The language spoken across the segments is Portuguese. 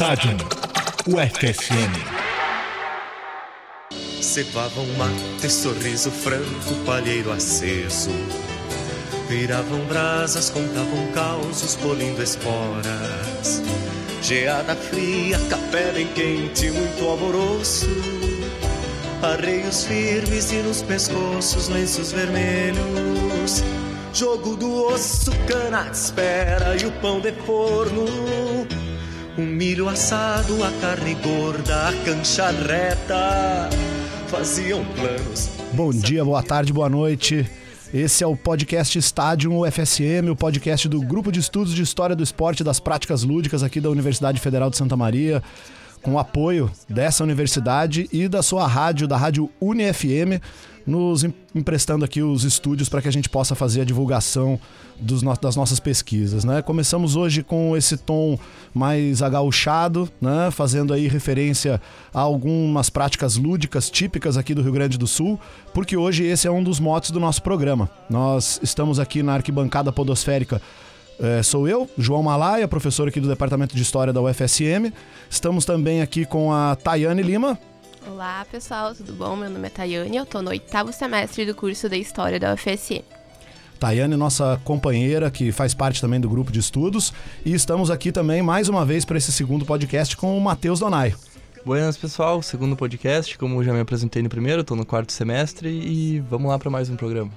Estádio UFSM. Cevavam mate, sorriso franco, palheiro aceso. Viravam brasas, contavam causos, polindo esporas. Geada fria, capela em quente, muito alvoroço. Arreios firmes e nos pescoços lenços vermelhos. Jogo do osso, cana de espera e o pão de forno. O milho assado, a carne gorda, a cancha reta. Faziam planos. Bom dia, boa tarde, boa noite. Esse é o podcast Estádio UFSM, o podcast do Grupo de Estudos de História do Esporte e das Práticas Lúdicas aqui da Universidade Federal de Santa Maria, com o apoio dessa universidade e da sua rádio, da Rádio UniFM, nos emprestando aqui os estúdios para que a gente possa fazer a divulgação no das nossas pesquisas. Né? Começamos hoje com esse tom mais agauchado, né? fazendo aí referência a algumas práticas lúdicas típicas aqui do Rio Grande do Sul, porque hoje esse é um dos motes do nosso programa. Nós estamos aqui na arquibancada podosférica é, sou eu, João Malaya, professor aqui do Departamento de História da UFSM. Estamos também aqui com a Tayane Lima. Olá, pessoal, tudo bom? Meu nome é Tayane, eu estou no oitavo semestre do curso de História da UFSM. Tayane, nossa companheira, que faz parte também do grupo de estudos. E estamos aqui também, mais uma vez, para esse segundo podcast com o Matheus Donai. Buenas, pessoal. Segundo podcast, como já me apresentei no primeiro, estou no quarto semestre e vamos lá para mais um programa.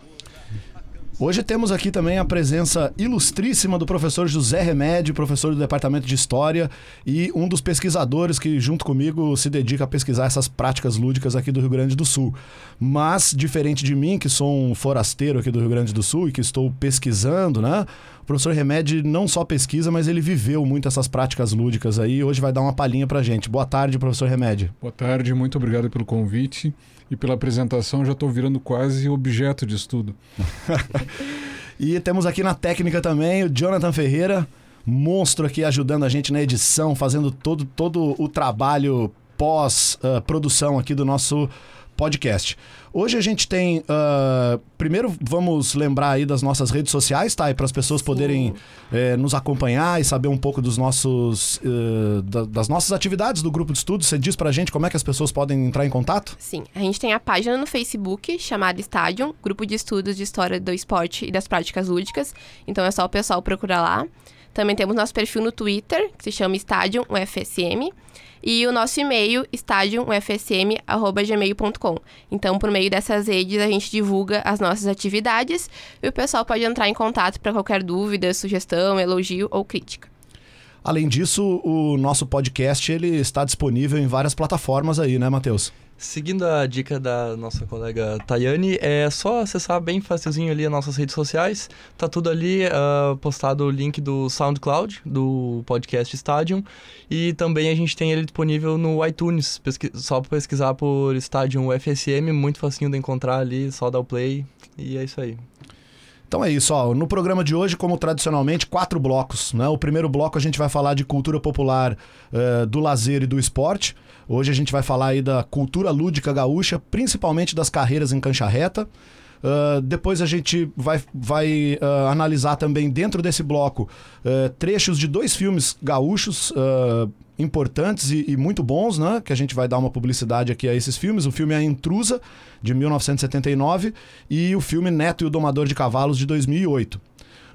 Hoje temos aqui também a presença ilustríssima do professor José Remédio, professor do Departamento de História e um dos pesquisadores que, junto comigo, se dedica a pesquisar essas práticas lúdicas aqui do Rio Grande do Sul. Mas, diferente de mim, que sou um forasteiro aqui do Rio Grande do Sul e que estou pesquisando, né? O professor Remédio não só pesquisa, mas ele viveu muito essas práticas lúdicas aí hoje vai dar uma palhinha pra gente. Boa tarde, professor Remédio. Boa tarde, muito obrigado pelo convite e pela apresentação já estou virando quase objeto de estudo. e temos aqui na técnica também o Jonathan Ferreira, monstro aqui ajudando a gente na edição, fazendo todo, todo o trabalho pós-produção uh, aqui do nosso podcast. Hoje a gente tem. Uh, primeiro, vamos lembrar aí das nossas redes sociais, tá? Para as pessoas poderem é, nos acompanhar e saber um pouco dos nossos, uh, da, das nossas atividades do grupo de estudos. Você diz para a gente como é que as pessoas podem entrar em contato? Sim, a gente tem a página no Facebook chamada Stadium, Grupo de Estudos de História do Esporte e das Práticas Lúdicas. Então é só o pessoal procurar lá. Também temos nosso perfil no Twitter, que se chama Stadium UFSM e o nosso e-mail stadiumufsm@gmail.com. Então, por meio dessas redes a gente divulga as nossas atividades e o pessoal pode entrar em contato para qualquer dúvida, sugestão, elogio ou crítica. Além disso, o nosso podcast ele está disponível em várias plataformas aí, né, Matheus? Seguindo a dica da nossa colega Tayane, é só acessar bem facilzinho ali as nossas redes sociais. Tá tudo ali uh, postado o link do SoundCloud, do podcast Stadium. E também a gente tem ele disponível no iTunes. Pesqui só pesquisar por Stadium FSM, muito facinho de encontrar ali, só dar o play. E é isso aí. Então é isso, ó. No programa de hoje, como tradicionalmente, quatro blocos. Né? O primeiro bloco a gente vai falar de cultura popular, uh, do lazer e do esporte. Hoje a gente vai falar aí da cultura lúdica gaúcha, principalmente das carreiras em cancha reta. Uh, depois a gente vai, vai uh, analisar também dentro desse bloco uh, trechos de dois filmes gaúchos importantes e, e, muito bons, né? Que a gente vai dar uma publicidade aqui a esses filmes. O filme é A Intrusa, de 1979, e o filme Neto e o Domador de Cavalos, de 2008.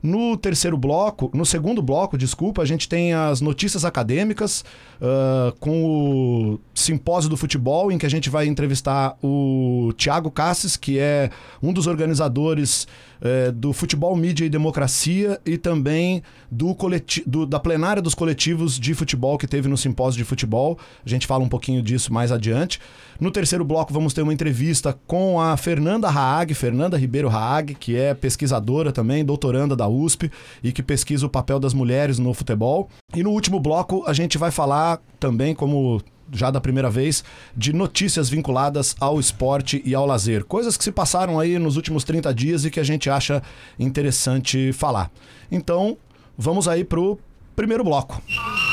No terceiro bloco, no segundo bloco, desculpa, a gente tem as notícias acadêmicas uh, com o simpósio do futebol, em que a gente vai entrevistar o Tiago Cassis, que é um dos organizadores uh, do Futebol, Mídia e Democracia e também do, coleti do da plenária dos coletivos de futebol que teve no simpósio de futebol. A gente fala um pouquinho disso mais adiante. No terceiro bloco, vamos ter uma entrevista com a Fernanda Haag, Fernanda Ribeiro Haag, que é pesquisadora também, doutoranda da USP e que pesquisa o papel das mulheres no futebol. E no último bloco, a gente vai falar também, como já da primeira vez, de notícias vinculadas ao esporte e ao lazer. Coisas que se passaram aí nos últimos 30 dias e que a gente acha interessante falar. Então, vamos aí pro primeiro bloco. Carreirada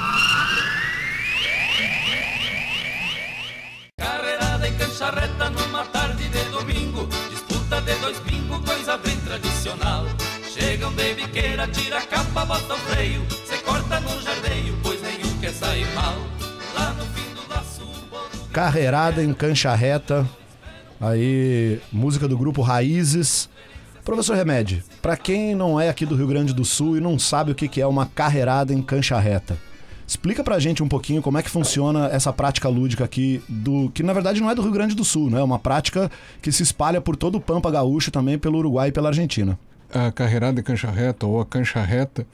tradicional. um de biqueira, tira a capa, bota o freio, se corta no jardeio, pois nenhum quer sair mal. Lá no fim do laço, Carreirada em cancha reta. Aí, música do grupo Raízes. Professor Remédio, para quem não é aqui do Rio Grande do Sul e não sabe o que é uma carreirada em cancha reta, explica pra gente um pouquinho como é que funciona essa prática lúdica aqui, do que na verdade não é do Rio Grande do Sul, né? É uma prática que se espalha por todo o Pampa Gaúcho, também pelo Uruguai e pela Argentina. A carreirada em cancha reta ou a cancha reta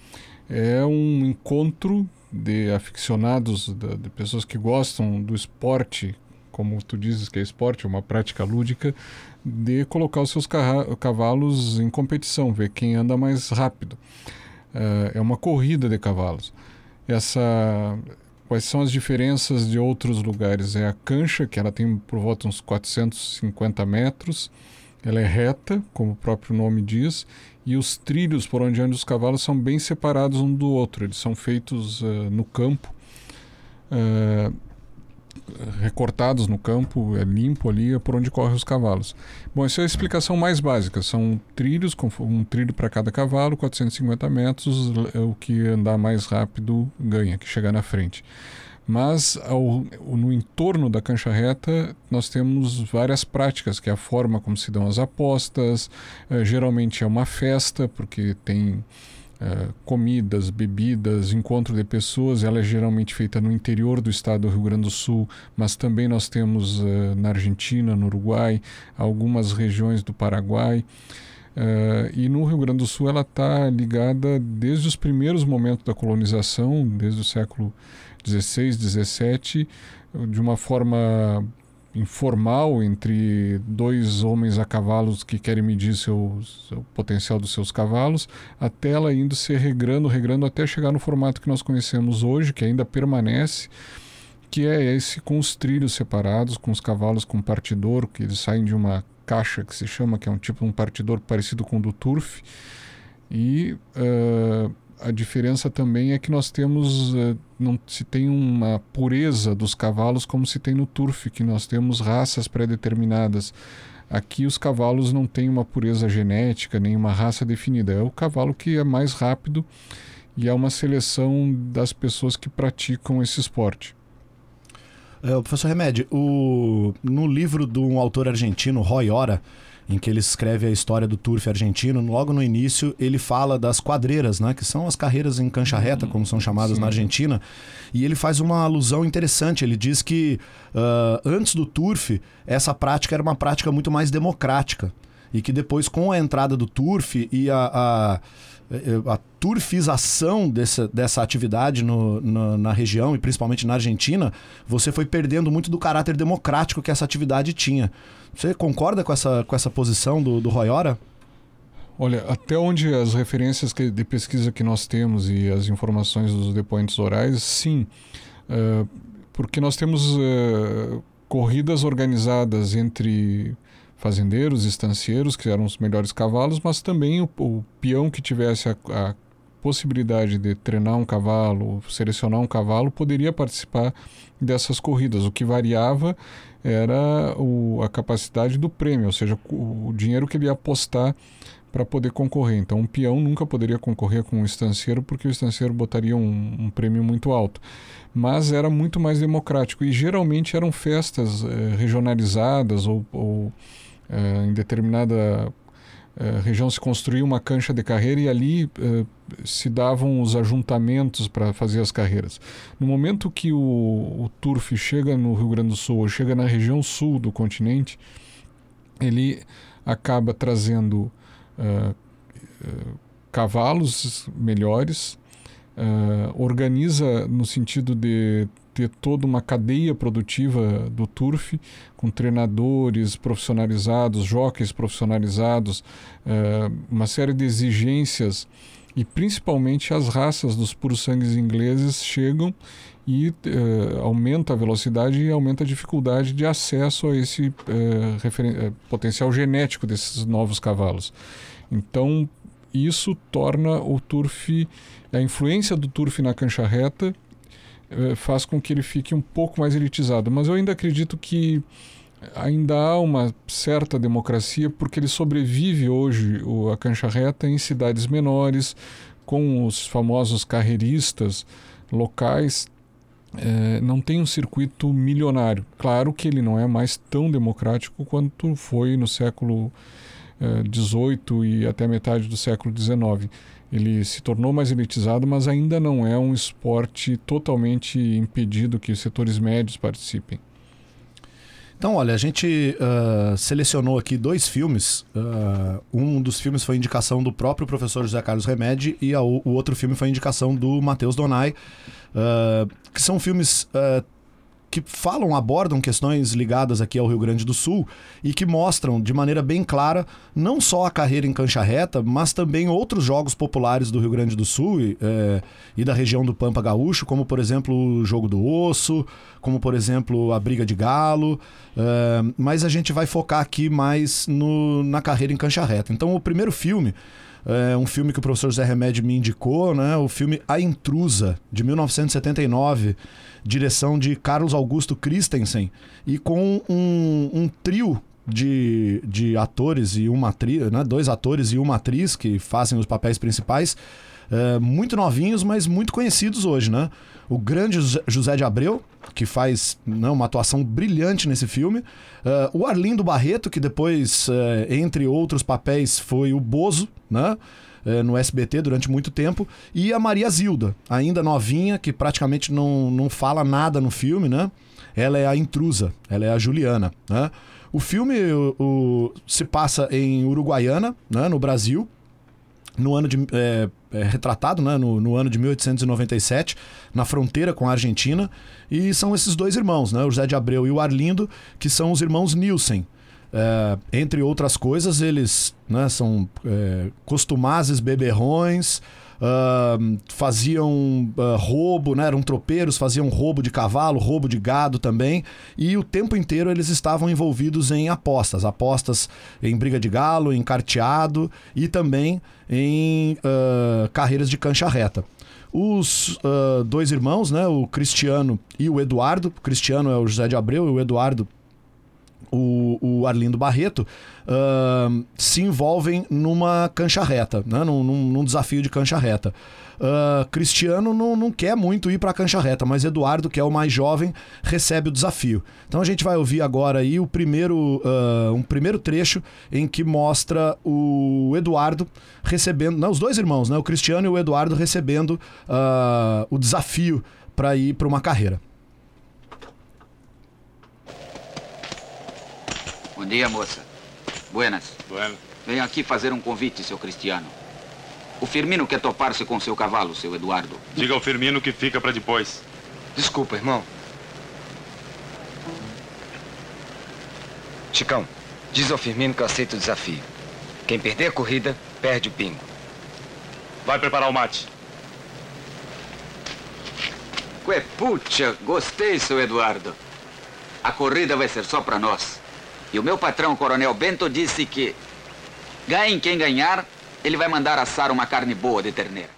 é um encontro de aficionados, de, de pessoas que gostam do esporte, como tu dizes que é esporte, uma prática lúdica, de colocar os seus cavalos em competição, ver quem anda mais rápido. Eh, é uma corrida de cavalos. Essa quais são as diferenças de outros lugares? É a cancha, que ela tem por volta uns 450 metros, ela é reta, como o próprio nome diz, e os trilhos por onde andam os cavalos são bem separados um do outro. Eles são feitos eh, no campo, eh, recortados no campo, é limpo ali, é por onde correm os cavalos. Bom, essa é a explicação mais básica. São trilhos, um trilho para cada cavalo, 450 metros, é o que andar mais rápido ganha, que chegar na frente. Mas ao, no entorno da cancha reta nós temos várias práticas, que é a forma como se dão as apostas, eh, geralmente é uma festa, porque tem eh, comidas, bebidas, encontro de pessoas. Ela é geralmente feita no interior do estado do Rio Grande do Sul, mas também nós temos eh, na Argentina, no Uruguai, algumas regiões do Paraguai. Eh, e no Rio Grande do Sul ela está ligada desde os primeiros momentos da colonização, desde o século 16, 17, de uma forma informal entre dois homens a cavalos que querem medir seu potencial dos seus cavalos, até ela indo se regrando, regrando até chegar no formato que nós conhecemos hoje, que ainda permanece, que é esse com os trilhos separados, com os cavalos com partidor, que eles saem de uma caixa que se chama, que é um tipo um partidor parecido com o do turf, e uh, a diferença também é que nós temos uh, não se tem uma pureza dos cavalos como se tem no turf, que nós temos raças pré-determinadas. Aqui os cavalos não têm uma pureza genética, nem uma raça definida. É o cavalo que é mais rápido e é uma seleção das pessoas que praticam esse esporte. É, professor Remédio, o, no livro de um autor argentino, Roy Ora, em que ele escreve a história do turf argentino, logo no início ele fala das quadreiras, né, que são as carreiras em cancha reta, como são chamadas Sim. na Argentina, e ele faz uma alusão interessante. Ele diz que uh, antes do turf, essa prática era uma prática muito mais democrática, e que depois, com a entrada do turf e a, a a turfização dessa, dessa atividade no, no, na região e principalmente na Argentina, você foi perdendo muito do caráter democrático que essa atividade tinha. Você concorda com essa, com essa posição do, do Roy Ora? Olha, até onde as referências que, de pesquisa que nós temos e as informações dos depoentes orais, sim. Uh, porque nós temos uh, corridas organizadas entre fazendeiros, estancieiros, que eram os melhores cavalos, mas também o, o peão que tivesse a, a, possibilidade de treinar um cavalo, selecionar um cavalo, poderia participar dessas corridas. O que variava era o, a capacidade do prêmio, ou seja, o, o dinheiro que ele ia apostar para poder concorrer. Então, um peão nunca poderia concorrer com um estanceiro porque o estanceiro botaria um, um prêmio muito alto. Mas era muito mais democrático e geralmente eram festas eh, regionalizadas ou, ou eh, em determinada eh, região se construía uma cancha de carreira e ali eh, se davam os ajuntamentos para fazer as carreiras. No momento que o, o turf chega no Rio Grande do Sul ou chega na região sul do continente, ele acaba trazendo Uh, uh, cavalos melhores, uh, organiza no sentido de ter toda uma cadeia produtiva do turf, com treinadores profissionalizados, jockeys profissionalizados, uma série de exigências e principalmente as raças dos puros sangues ingleses chegam e uh, aumenta a velocidade e aumenta a dificuldade de acesso a esse uh, potencial genético desses novos cavalos. Então, isso torna o turf, a influência do turf na cancha reta uh, faz com que ele fique um pouco mais elitizado. Mas eu ainda acredito que ainda há uma certa democracia porque ele sobrevive hoje a cancha reta em cidades menores com os famosos carreiristas locais é, não tem um circuito milionário. Claro que ele não é mais tão democrático quanto foi no século XVIII e até metade do século XIX. Ele se tornou mais elitizado, mas ainda não é um esporte totalmente impedido que os setores médios participem. Então, olha, a gente uh, selecionou aqui dois filmes. Uh, um dos filmes foi indicação do próprio professor José Carlos Remedi e a, o outro filme foi indicação do Matheus Donai, uh, que são filmes que falam, abordam questões ligadas aqui ao Rio Grande do Sul e que mostram de maneira bem clara não só a carreira em cancha reta, mas também outros jogos populares do Rio Grande do Sul e, é, e da região do Pampa Gaúcho, como por exemplo o Jogo do Osso, como por exemplo a Briga de Galo, é, mas a gente vai focar aqui mais no, na carreira em cancha reta. Então o primeiro filme é um filme que o professor Zé Remédio me indicou, né? o filme A Intrusa, de 1979 direção de Carlos Augusto Christensen, e com um, um trio de, de atores e uma atriz, né? dois atores e uma atriz que fazem os papéis principais, é, muito novinhos, mas muito conhecidos hoje, né? O grande José de Abreu, que faz né, uma atuação brilhante nesse filme. Uh, o Arlindo Barreto, que depois, uh, entre outros papéis, foi o Bozo, né? eh, no SBT durante muito tempo, e a Maria Zilda, ainda novinha, que praticamente não, não fala nada no filme, né? Ela é a intrusa, ela é a Juliana, né? O filme o, o, se passa em Uruguaiana, né, no Brasil, no ano de é, é, retratado né, no, no, ano de 1897 na fronteira com a Argentina. E são esses dois irmãos né, o José de Abreu e o Arlindo que são os irmãos Nielsen. É, entre outras coisas, eles né, são é, costumazes beberrões, faziam uh, roubo, né, eram tropeiros, faziam roubo de cavalo, roubo de gado também, e o tempo inteiro eles estavam envolvidos em apostas, apostas em briga de galo, em carteado e também em uh, carreiras de cancha reta. Os dois irmãos, né, o Cristiano e o Eduardo, o Cristiano é o José de Abreu e o Eduardo o, o Arlindo Barreto, uh, se envolvem numa cancha reta, né? num, num, desafio de cancha reta. Uh, Cristiano não, não quer muito ir para a cancha reta, mas Eduardo, que é o mais jovem, recebe o desafio. Então a gente vai ouvir agora aí o primeiro, uh, um primeiro trecho em que mostra o Eduardo recebendo, não, os dois irmãos, né? o Cristiano e o Eduardo recebendo uh, o desafio para ir para uma carreira. Dia, moça. Buenas. Bueno. Venho aqui fazer um convite, seu Cristiano. O Firmino quer topar-se com seu cavalo, seu Eduardo. Diga ao Firmino que fica para depois. Desculpa, irmão. Chicão, diz ao Firmino que eu aceito o desafio. Quem perder a corrida, perde o pingo. Vai preparar o mate. Puxa, gostei, seu Eduardo. A corrida vai ser só para nós. E o meu patrão, o Coronel Bento, disse que ganhe quem ganhar, ele vai mandar assar uma carne boa de terneira.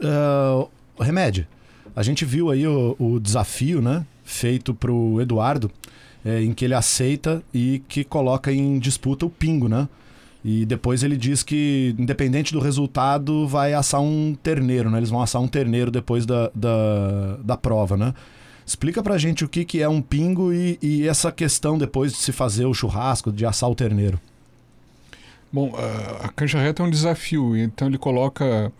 Uh, Remédio, a gente viu aí o, o desafio, né, feito pro Eduardo, é, em que ele aceita e que coloca em disputa o pingo, né? E depois ele diz que, independente do resultado, vai assar um terneiro, né? Eles vão assar um terneiro depois da, da, da prova, né? Explica pra gente o que, que é um pingo e, e essa questão depois de se fazer o churrasco, de assar o terneiro. Bom, a, cancha reta é um desafio, então ele coloca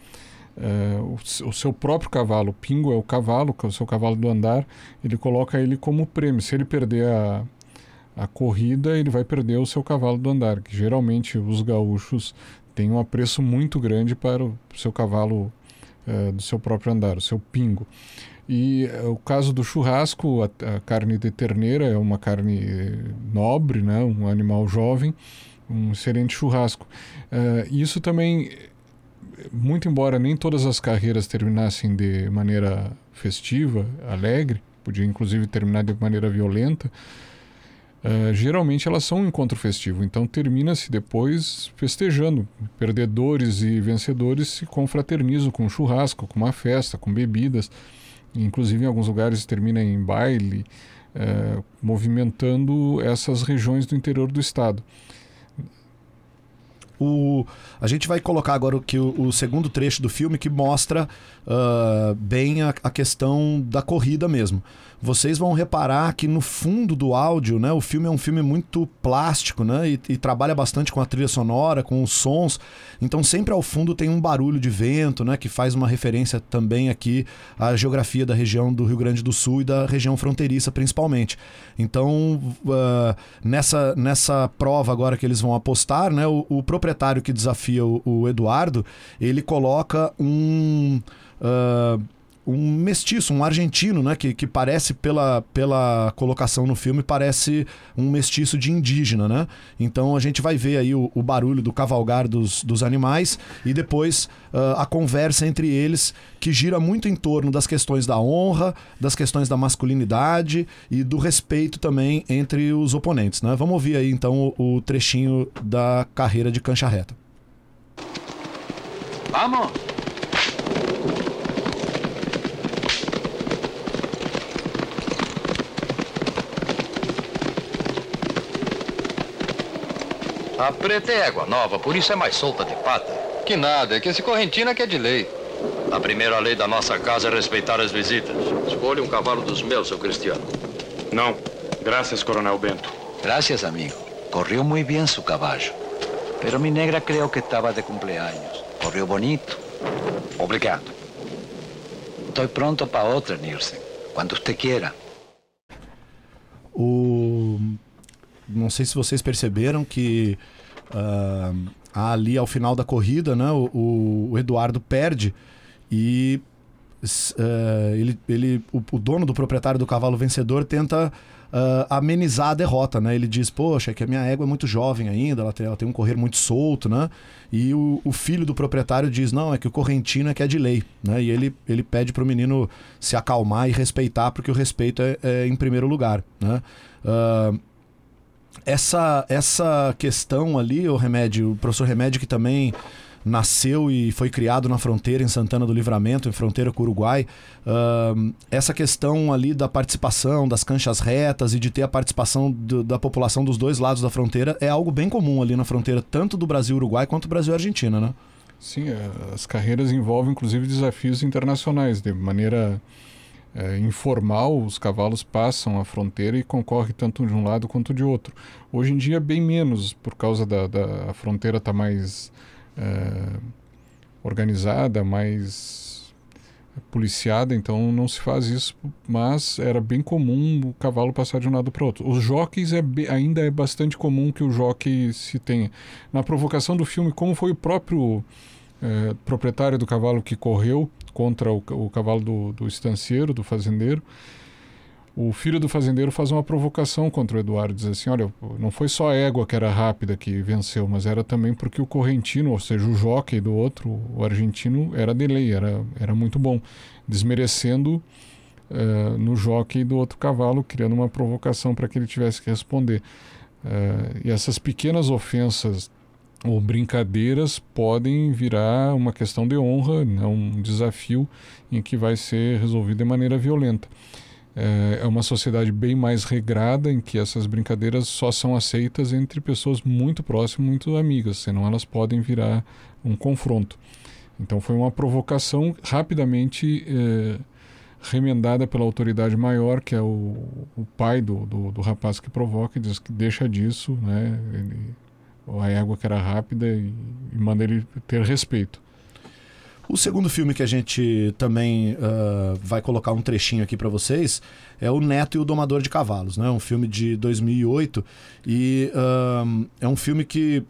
uh, o, o, seu próprio cavalo. O pingo é o cavalo, que é o seu cavalo do andar, ele coloca ele como prêmio. Se ele perder a, a corrida, ele vai perder o seu cavalo do andar, que geralmente os gaúchos têm um apreço muito grande para o seu cavalo uh, do seu próprio andar, o seu pingo. E uh, o caso do churrasco, a, a, carne de terneira é uma carne nobre, né? um animal jovem, um excelente churrasco. Uh, isso também, muito embora nem todas as carreiras terminassem de maneira festiva, alegre, podia inclusive terminar de maneira violenta, Uh, geralmente elas são um encontro festivo, então termina-se depois festejando. Perdedores e vencedores se confraternizam com churrasco, com uma festa, com bebidas. Inclusive, em alguns lugares termina em baile, é, movimentando essas regiões do interior do estado. O, a gente vai colocar agora o, que o, o segundo trecho do filme que mostra uh, bem a, a, questão da corrida mesmo. Vocês vão reparar que no fundo do áudio, né, o filme é um filme muito plástico, né, e, e trabalha bastante com a trilha sonora, com os sons. Então sempre ao fundo tem um barulho de vento, né, que faz uma referência também aqui à geografia da região do Rio Grande do Sul e da região fronteiriça principalmente. Então uh, nessa nessa prova agora que eles vão apostar, né, o, o proprietário que desafia o, o Eduardo, ele coloca um uh, um mestiço, um argentino, né? Que, que parece, pela, pela colocação no filme, parece um mestiço de indígena, né? Então a gente vai ver aí o, o barulho do cavalgar dos, dos animais e depois uh, a conversa entre eles, que gira muito em torno das questões da honra, das questões da masculinidade e do respeito também entre os oponentes, né? Vamos ouvir aí então o, o trechinho da carreira de cancha reta. Vamos! A preta é égua nova, por isso é mais solta de pata. Que nada, é que esse correntino é que é de lei. A primeira lei da nossa casa é respeitar as visitas. Escolha um cavalo dos meus, seu Cristiano. Não. Graças, Coronel Bento. Gracias, amigo. Corrió muy bien su caballo. Pero mi negra creo que estaba de cumpleaños. Corrió bonito. Obrigado. Estoy pronto para otra, Nielsen. Cuando usted quiera. O não sei se vocês perceberam que uh, ali ao final da corrida, né, o, o Eduardo perde e uh, ele, ele, o, o, dono do proprietário do cavalo vencedor tenta uh, amenizar a derrota, né? Ele diz, poxa, é que a minha égua é muito jovem ainda, ela tem, ela tem um correr muito solto, né? E o, o, filho do proprietário diz, não, é que o correntino é que é de lei, né? E ele, ele pede para o menino se acalmar e respeitar, porque o respeito é, é em primeiro lugar, né? Uh, essa, essa questão ali, o Remédio, o professor Remédio que também nasceu e foi criado na fronteira em Santana do Livramento, em fronteira com o Uruguai. Uh, essa questão ali da participação, das canchas retas e de ter a participação do, da população dos dois lados da fronteira é algo bem comum ali na fronteira, tanto do Brasil-Uruguai quanto do Brasil-Argentina, né? Sim, é, as carreiras envolvem inclusive desafios internacionais, de maneira é, informal, os cavalos passam a fronteira e concorrem tanto de um lado quanto de outro. Hoje em dia, bem menos, por causa da, da a fronteira estar tá mais é, organizada, mais policiada, então não se faz isso, mas era bem comum o cavalo passar de um lado para outro. Os jockeys é, ainda é bastante comum que o jockey se tenha. Na provocação do filme, como foi o próprio é, proprietário do cavalo que correu, contra o, o cavalo do, do do fazendeiro. O filho do fazendeiro faz uma provocação contra o Eduardo, diz assim: olha, não foi só a égua que era rápida que venceu, mas era também porque o correntino, ou seja, o jockey do outro, o argentino, era de lei, era, era muito bom, desmerecendo uh, no jockey do outro cavalo, criando uma provocação para que ele tivesse que responder. Uh, e essas pequenas ofensas ou brincadeiras podem virar uma questão de honra, né, um desafio em que vai ser resolvido de maneira violenta. É, é uma sociedade bem mais regrada em que essas brincadeiras só são aceitas entre pessoas muito próximas, muito amigas, senão elas podem virar um confronto. Então foi uma provocação rapidamente é, remendada pela autoridade maior, que é o, o pai do, do, do, rapaz que provoca, e diz que deixa disso, né? Ele, a égua que era rápida e, e manda ele ter respeito. O segundo filme que a gente também uh, vai colocar um trechinho aqui para vocês é O Neto e o Domador de Cavalos, né? Um filme de 2008 e uh, é um filme que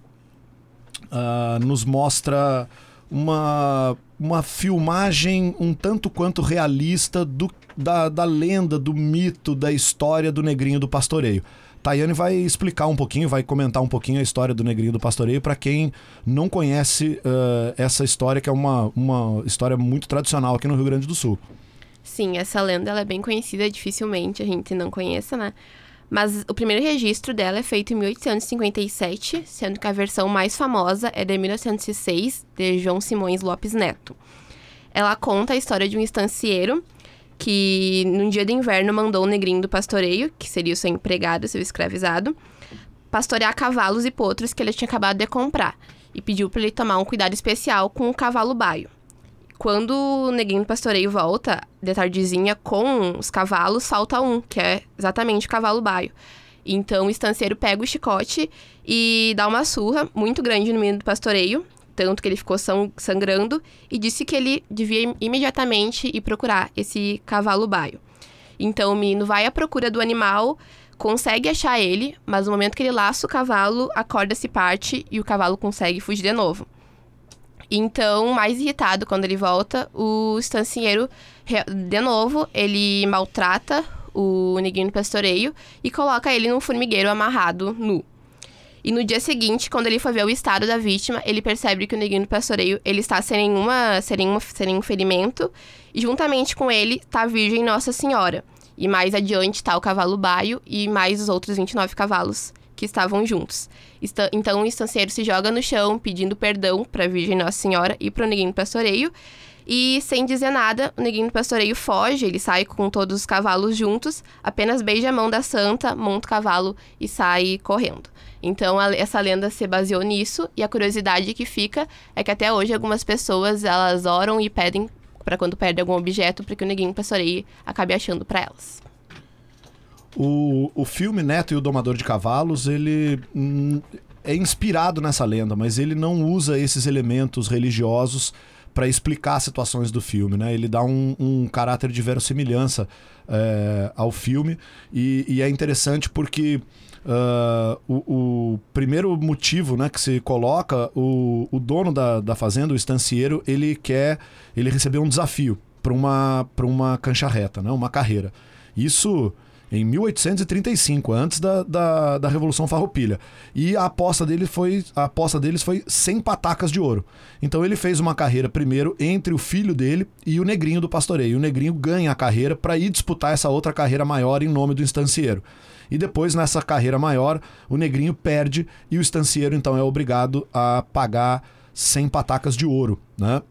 uh, nos mostra uma, uma filmagem um tanto quanto realista do, da, da lenda, do mito, da história do Negrinho do Pastoreio. Tayane vai explicar um pouquinho, vai comentar um pouquinho a história do Negrinho do Pastoreio para quem não conhece uh, essa história, que é uma, uma história muito tradicional aqui no Rio Grande do Sul. Sim, essa lenda ela é bem conhecida, dificilmente a gente não conheça, né? Mas o primeiro registro dela é feito em 1857, sendo que a versão mais famosa é de 1906, de João Simões Lopes Neto. Ela conta a história de um estancieiro que num dia de inverno mandou o negrinho do pastoreio, que seria o seu empregado, seu escravizado, pastorear cavalos e potros que ele tinha acabado de comprar. e pediu para ele tomar um cuidado especial com o cavalo baio. Quando o neguinho do pastoreio volta, de tardezinha, com os cavalos, falta um, que é exatamente o cavalo baio. Então o estanceiro pega o chicote e dá uma surra muito grande no menino do pastoreio, tanto que ele ficou sangrando, e disse que ele devia imediatamente ir procurar esse cavalo baio. Então o menino vai à procura do animal, consegue achar ele, mas no momento que ele laça o cavalo, a corda se parte e o cavalo consegue fugir de novo. Então, mais irritado quando ele volta, o estancieiro, de novo, ele maltrata o neguinho do pastoreio e coloca ele num formigueiro amarrado nu. E no dia seguinte, quando ele foi ver o estado da vítima, ele percebe que o neguinho do pastoreio ele está sem, nenhuma, sem, nenhuma, sem nenhum ferimento. E juntamente com ele está a Virgem Nossa Senhora. E mais adiante está o cavalo baio e mais os outros 29 cavalos que estavam juntos. Então o estanceiro se joga no chão pedindo perdão para a Virgem Nossa Senhora e para o neguinho do pastoreio. E sem dizer nada, o neguinho do pastoreio foge, ele sai com todos os cavalos juntos, apenas beija a mão da santa, monta o cavalo e sai correndo. Então a, essa lenda se baseou nisso e a curiosidade que fica é que até hoje algumas pessoas elas oram e pedem para quando perde algum objeto para que o neguinho pastoreio acabe achando para elas. O, o filme Neto e o Domador de Cavalos, ele hum, é inspirado nessa lenda, mas ele não usa esses elementos religiosos para explicar situações do filme, né? Ele dá um, um caráter de verossimilhança é, ao filme e, e, é interessante porque uh, o, o, primeiro motivo, né, que se coloca, o, o dono da, da fazenda, o estancieiro, ele quer, ele recebeu um desafio para uma uma cancha reta, né? Uma carreira. Isso em 1835, antes da, da, da, Revolução Farroupilha. E a aposta, dele foi, a aposta deles foi 100 patacas de ouro. Então ele fez uma carreira primeiro entre o filho dele e o negrinho do pastoreio. O negrinho ganha a carreira para ir disputar essa outra carreira maior em nome do estancieiro. E depois, nessa carreira maior, o negrinho perde e o estancieiro então é obrigado a pagar 100 patacas de ouro, né?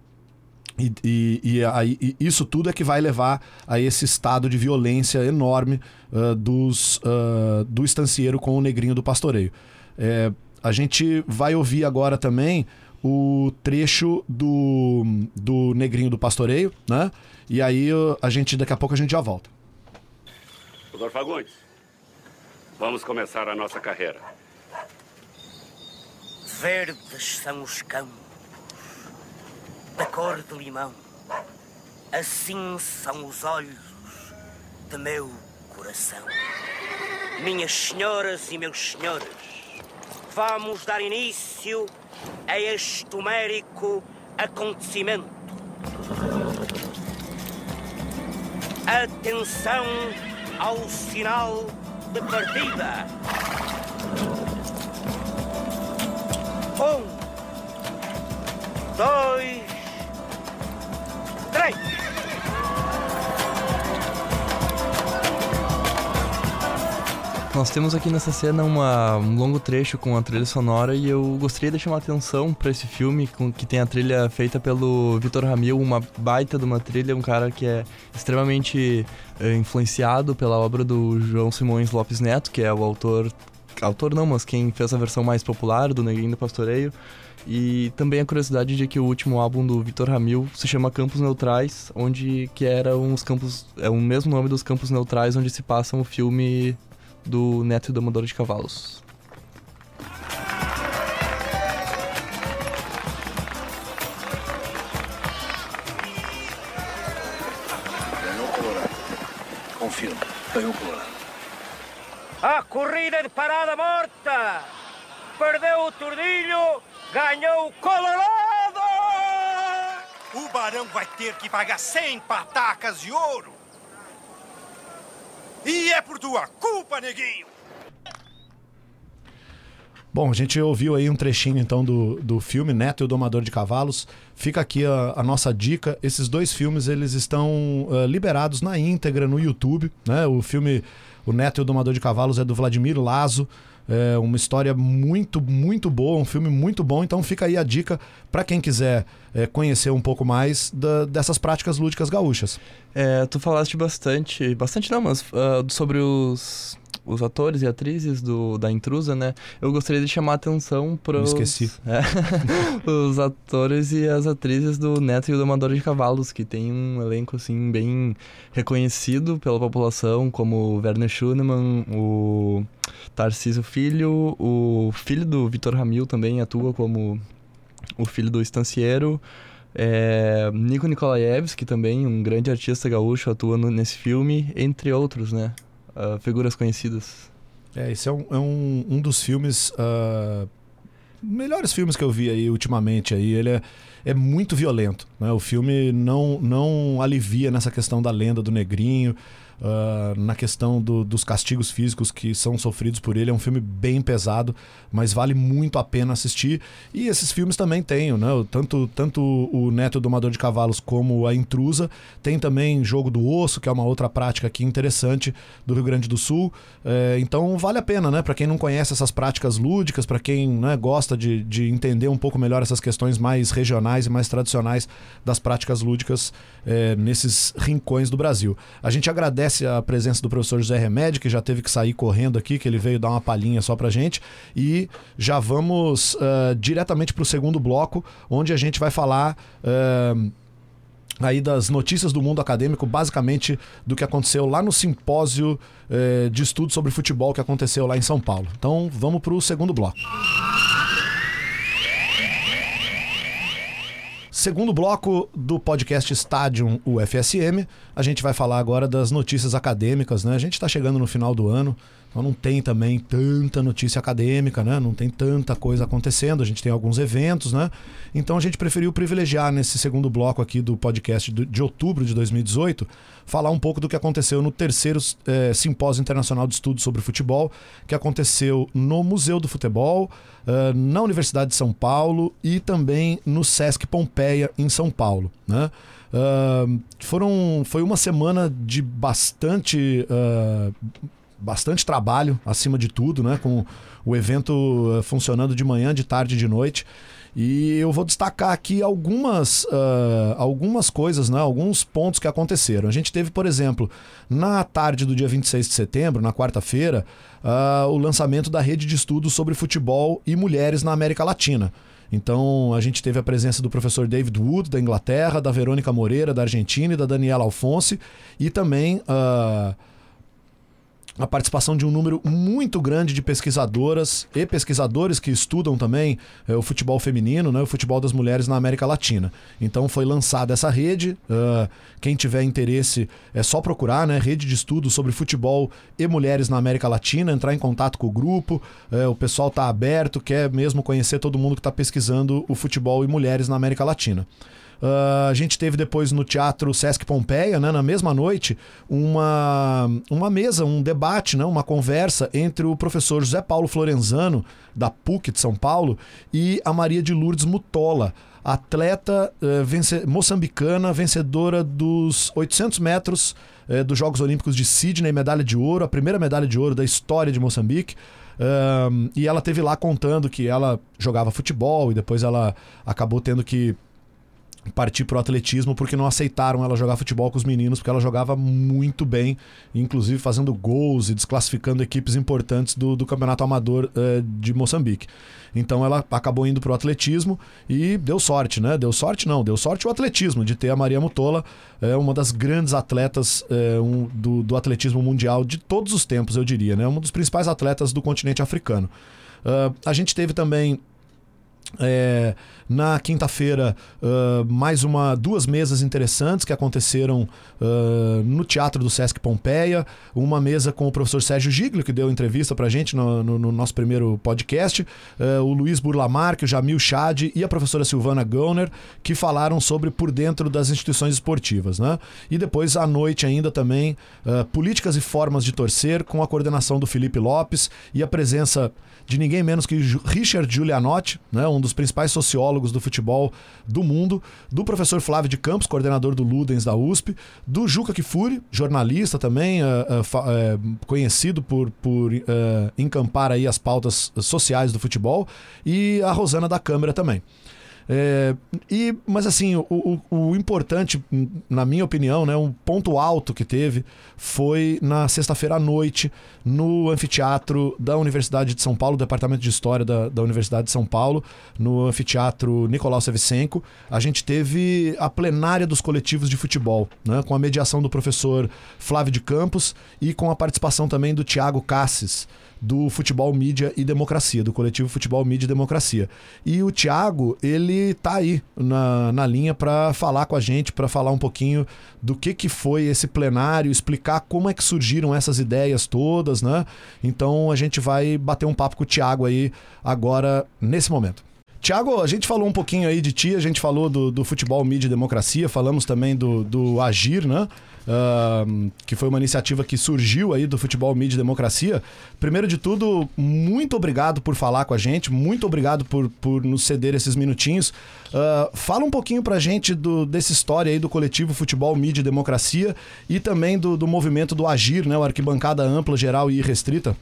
E, e, e, e, isso tudo é que vai levar a esse estado de violência enorme uh, dos, uh, do estancieiro com o negrinho do pastoreio. É, a gente vai ouvir agora também o trecho do, do negrinho do pastoreio, né? E aí a gente daqui a pouco a gente já volta. Doutor Fagundes, vamos começar a nossa carreira. Verdes são os campos da cor de limão. Assim são os olhos de meu coração. Minhas senhoras e meus senhores, vamos dar início a este homérico acontecimento. Atenção ao sinal de partida. Um, dois, Nós temos aqui nessa cena uma, um longo trecho com a trilha sonora e eu gostaria de chamar atenção para esse filme com, que tem a trilha feita pelo Vitor Ramil, uma baita de uma trilha, um cara que é extremamente é, influenciado pela obra do João Simões Lopes Neto, que é o autor, autor não, mas quem fez a versão mais popular do Neguinho do Pastoreio. E também a curiosidade de que o último álbum do Vitor Ramil se chama Campos Neutrais, onde que era uns campos, é o mesmo nome dos campos neutrais onde se passa o filme do Neto e Domador de Cavalos. Ganhou o Colorado. Confirma, ganhou o Colorado. A corrida de parada morta! Perdeu o Tordilho ganhou o Colorado! O Barão vai ter que pagar 100 patacas de ouro. E é por tua culpa, neguinho! Bom, a gente ouviu aí um trechinho então do, do filme Neto e o Domador de Cavalos. Fica aqui a, a nossa dica. Esses dois filmes eles estão uh, liberados na íntegra no YouTube. Né? O filme O Neto e o Domador de Cavalos é do Vladimir Lazo. É uma história muito, muito boa, um filme muito bom. Então fica aí a dica para quem quiser é, conhecer um pouco mais da, dessas práticas lúdicas gaúchas. É, tu falaste bastante, bastante não, mas uh, sobre os os atores e atrizes do, da intrusa, né? Eu gostaria de chamar a atenção para Me esqueci. É, os atores e as atrizes do Neto e o Domador de Cavalos, que tem um elenco assim bem reconhecido pela população, como o Werner Schunemann, o Tarcísio Filho, o filho do Vitor Ramil também atua como o filho do estancieiro. É, Nico Nikolaevski também, um grande artista gaúcho, atua no, nesse filme, entre outros, né? Uh, figuras conhecidas. É, esse é um, é um, um dos filmes. Uh, melhores filmes que eu vi aí ultimamente. Aí. Ele é, é muito violento. Né? O filme não, não alivia nessa questão da lenda do negrinho. Uh, na questão do, dos castigos físicos que são sofridos por ele. É um filme bem pesado, mas vale muito a pena assistir. E esses filmes também têm, né? Tanto, tanto o Neto Domador de Cavalos como a Intrusa. Tem também Jogo do Osso, que é uma outra prática aqui interessante do Rio Grande do Sul. É, então vale a pena, né? Para quem não conhece essas práticas lúdicas, para quem né, gosta de, de entender um pouco melhor essas questões mais regionais e mais tradicionais das práticas lúdicas é, nesses rincões do Brasil. A gente agradece agradece a presença do professor José Remédio, que já teve que sair correndo aqui, que ele veio dar uma palhinha só pra gente. E já vamos uh, diretamente pro segundo bloco, onde a gente vai falar. Uh, aí das notícias do mundo acadêmico, basicamente do que aconteceu lá no simpósio eh, de estudos sobre futebol que aconteceu lá em São Paulo. Então vamos para o segundo bloco. Segundo bloco do podcast Stadium UFSM, a gente vai falar agora das notícias acadêmicas, né? A gente está chegando no final do ano, então não tem também tanta notícia acadêmica, né? Não tem tanta coisa acontecendo, a gente tem alguns eventos, né? Então a gente preferiu privilegiar nesse segundo bloco aqui do podcast de outubro de 2018 falar um pouco do que aconteceu no terceiro é, Simpósio Internacional de Estudos sobre Futebol, que aconteceu no Museu do Futebol, uh, na Universidade de São Paulo e também no Sesc Pompeia, em São Paulo. Né? Uh, foram, foi uma semana de bastante. Uh, bastante trabalho, acima de tudo, né? Com o evento funcionando de manhã, de tarde de noite. E eu vou destacar aqui algumas, uh, algumas coisas, né? alguns pontos que aconteceram. A gente teve, por exemplo, na tarde do dia 26 de setembro, na quarta-feira, uh, o lançamento da rede de estudos sobre futebol e mulheres na América Latina. Então, a gente teve a presença do professor David Wood, da Inglaterra, da Verônica Moreira, da Argentina, e da Daniela Alfonse, e também. Uh, a participação de um número muito grande de pesquisadoras e pesquisadores que estudam também é, o futebol feminino, né, o futebol das mulheres na América Latina. Então foi lançada essa rede. Uh, quem tiver interesse é só procurar, né? Rede de estudos sobre futebol e mulheres na América Latina, entrar em contato com o grupo. Uh, o pessoal está aberto, quer mesmo conhecer todo mundo que está pesquisando o futebol e mulheres na América Latina. Uh, a gente teve depois no Teatro Sesc Pompeia, né, na mesma noite, uma, uma mesa, um debate, né, uma conversa entre o professor José Paulo Florenzano, da PUC de São Paulo, e a Maria de Lourdes Mutola, atleta uh, vence moçambicana, vencedora dos 800 metros uh, dos Jogos Olímpicos de Sydney, medalha de ouro, a primeira medalha de ouro da história de Moçambique. E ela teve lá contando que ela jogava futebol e depois ela acabou tendo que partir pro atletismo porque não aceitaram ela jogar futebol com os meninos, porque ela jogava muito bem, inclusive fazendo gols e desclassificando equipes importantes do, do campeonato amador uh, de Moçambique. Então ela acabou indo pro atletismo e deu sorte, né? Deu sorte não, deu sorte o atletismo de ter a Maria Mutola, é uma das grandes atletas é, um, do, do atletismo mundial de todos os tempos, eu diria, né? Um dos principais atletas do continente africano. Uh, a gente teve também é, na quinta-feira, uh, mais uma duas mesas interessantes que aconteceram uh, no Teatro do Sesc Pompeia. Uma mesa com o professor Sérgio Giglio, que deu entrevista pra gente no, no, no nosso primeiro podcast. Uh, o Luiz Burlamar, o Jamil Chad e a professora Silvana Gauner, que falaram sobre por dentro das instituições esportivas. Né? E depois, à noite ainda também, políticas e formas de torcer, com a coordenação do Felipe Lopes e a presença de ninguém menos que Richard Giulianotti, né, um dos principais sociólogos do futebol do mundo, do professor Flávio de Campos, coordenador do Ludens da USP, do Juca Kifuri, jornalista também, uh, uh, conhecido por, por encampar aí as pautas sociais do futebol, e a Rosana da Câmara também. É, e, mas assim, o, o, o, importante, na minha opinião, né, um ponto alto que teve foi na sexta-feira à noite, no anfiteatro da Universidade de São Paulo, Departamento de História da, da Universidade de São Paulo, no anfiteatro Nicolau Sevicenko. A gente teve a plenária dos coletivos de futebol, né, com a mediação do professor Flávio de Campos e com a participação também do Tiago Cassis do Futebol Mídia e Democracia, do coletivo Futebol Mídia e Democracia. E o Thiago, ele tá aí na, na linha para falar com a gente, para falar um pouquinho do que, que foi esse plenário, explicar como é que surgiram essas ideias todas, né? Então a gente vai bater um papo com o Thiago aí agora, nesse momento. Tiago, a gente falou um pouquinho aí de ti, a gente falou do, do futebol, mídia e democracia, falamos também do, do Agir, né? Uh, que foi uma iniciativa que surgiu aí do futebol, mídia e democracia. Primeiro de tudo, muito obrigado por falar com a gente, muito obrigado por, por nos ceder esses minutinhos. Uh, fala um pouquinho pra gente do, dessa história aí do coletivo Futebol, Mídia e Democracia e também do, do movimento do Agir, né? O Arquibancada Ampla, Geral e Restrita.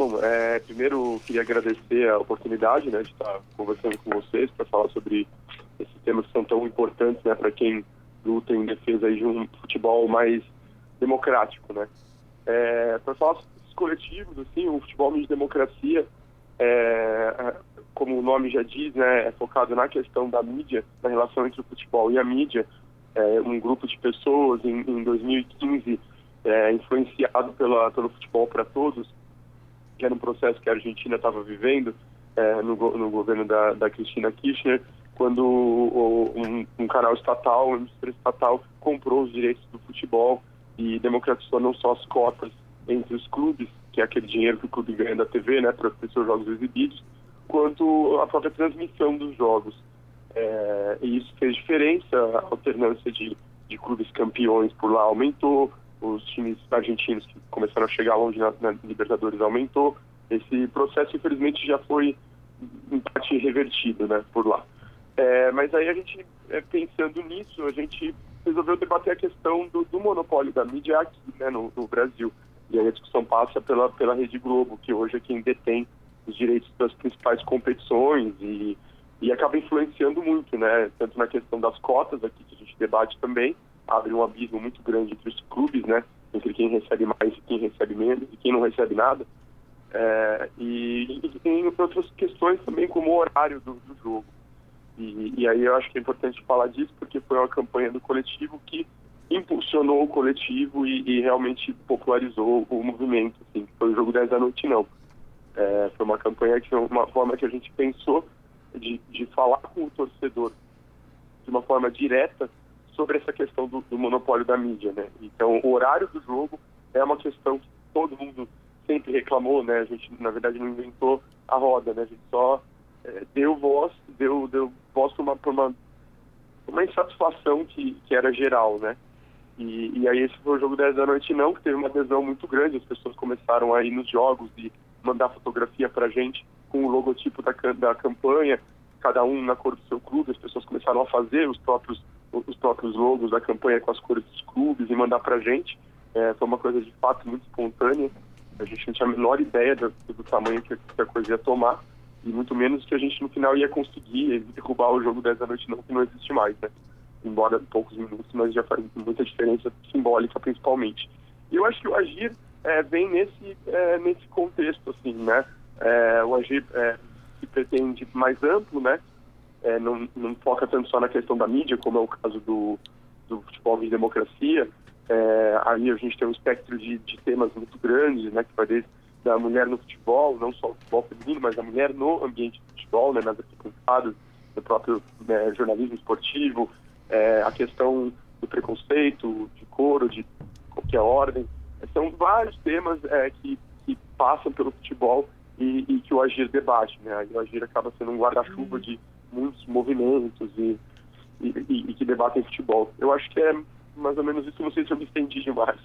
Bom, é, primeiro queria agradecer a oportunidade né, de estar conversando com vocês para falar sobre esses temas que são tão importantes né, para quem luta em defesa de um futebol mais democrático. Né. É, para falar esses coletivos, assim, o futebol de democracia, é, como o nome já diz, né, é focado na questão da mídia, na relação entre o futebol e a mídia. É, um grupo de pessoas em, em 2015 é, influenciado pela, pelo futebol para todos que era um processo que a Argentina estava vivendo é, no, no, governo da, da Cristina Kirchner, quando um, um, canal estatal, uma emissora estatal, comprou os direitos do futebol e democratizou não só as cotas entre os clubes, que é aquele dinheiro que o clube ganha da TV, né, para ter seus jogos exibidos, quanto a própria transmissão dos jogos. É, e isso fez diferença, a alternância de, de clubes campeões por lá aumentou, os times argentinos que começaram a chegar longe na, na Libertadores aumentou. Esse processo, infelizmente, já foi em parte revertido né, por lá. É, mas aí a gente, é, pensando nisso, a gente resolveu debater a questão do, do monopólio da mídia aqui né, no, no, Brasil. E aí a discussão passa pela, pela Rede Globo, que hoje é quem detém os direitos das principais competições e, e acaba influenciando muito, né? Tanto na questão das cotas aqui, que a gente debate também, abre um abismo muito grande entre os clubes, né? Entre quem recebe mais e quem recebe menos e quem não recebe nada. É, e, e, tem outras questões também, como o horário do, do jogo. E, e, aí eu acho que é importante falar disso, porque foi uma campanha do coletivo que impulsionou o coletivo e, e realmente popularizou o movimento. Assim, foi o jogo 10 da noite, não. É, foi uma campanha que uma forma que a gente pensou de, de falar com o torcedor de uma forma direta sobre essa questão do, do, monopólio da mídia, né? Então, o horário do jogo é uma questão que todo mundo sempre reclamou, né? A gente, na verdade, não inventou a roda, né? A gente só é, deu voz, deu, deu voz para uma, uma, uma insatisfação que, que era geral, né? E, e, aí esse foi o jogo 10 da noite não, que teve uma adesão muito grande, as pessoas começaram a ir nos jogos e mandar fotografia pra gente com o logotipo da, da campanha, cada um na cor do seu clube, as pessoas começaram a fazer os próprios os próprios logos da campanha com as cores dos clubes e mandar para gente. É, foi uma coisa de fato muito espontânea. A gente não tinha a menor ideia do, do tamanho que, que, a coisa ia tomar e muito menos que a gente no final ia conseguir derrubar o jogo 10 da noite não, que não existe mais, né? Embora poucos minutos, mas já faz muita diferença simbólica principalmente. E eu acho que o Agir é, vem nesse, é, nesse contexto, assim, né? É, o Agir é, se pretende mais amplo, né? é, não, não, foca tanto só na questão da mídia, como é o caso do, do futebol de democracia. É, aí a gente tem um espectro de, de, temas muito grandes, né, que vai desde da mulher no futebol, não só o futebol feminino, mas a mulher no ambiente do futebol, né, nas arquibancadas, no próprio né, jornalismo esportivo, é, a questão do preconceito, de coro, de qualquer ordem. São vários temas é, que, que passam pelo futebol e, e, que o Agir debate. Né? Aí o Agir acaba sendo um guarda-chuva de muitos movimentos e, e, e, que debatem futebol. Eu acho que é mais ou menos isso, não sei se eu me estendi demais.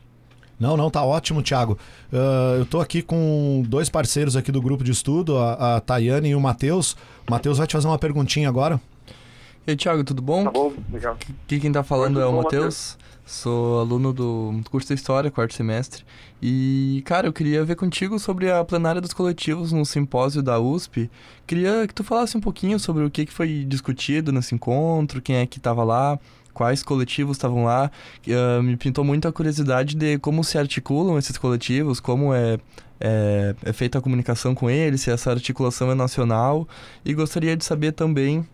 Não, não, tá ótimo, Thiago. Uh, eu estou aqui com dois parceiros aqui do grupo de estudo, a, a Tayane e o Matheus. O Matheus vai te fazer uma perguntinha agora. E aí, Thiago, tudo bom? Tá bom, legal. Aqui quem tá falando é o Matheus. Sou aluno do curso de História, quarto semestre. E, cara, eu queria ver contigo sobre a plenária dos coletivos no simpósio da USP. Queria que tu falasse um pouquinho sobre o que foi discutido nesse encontro, quem é que estava lá, quais coletivos estavam lá. Uh, me pintou muito a curiosidade de como se articulam esses coletivos, como é, é, é feita a comunicação com eles, se essa articulação é nacional. E gostaria de saber também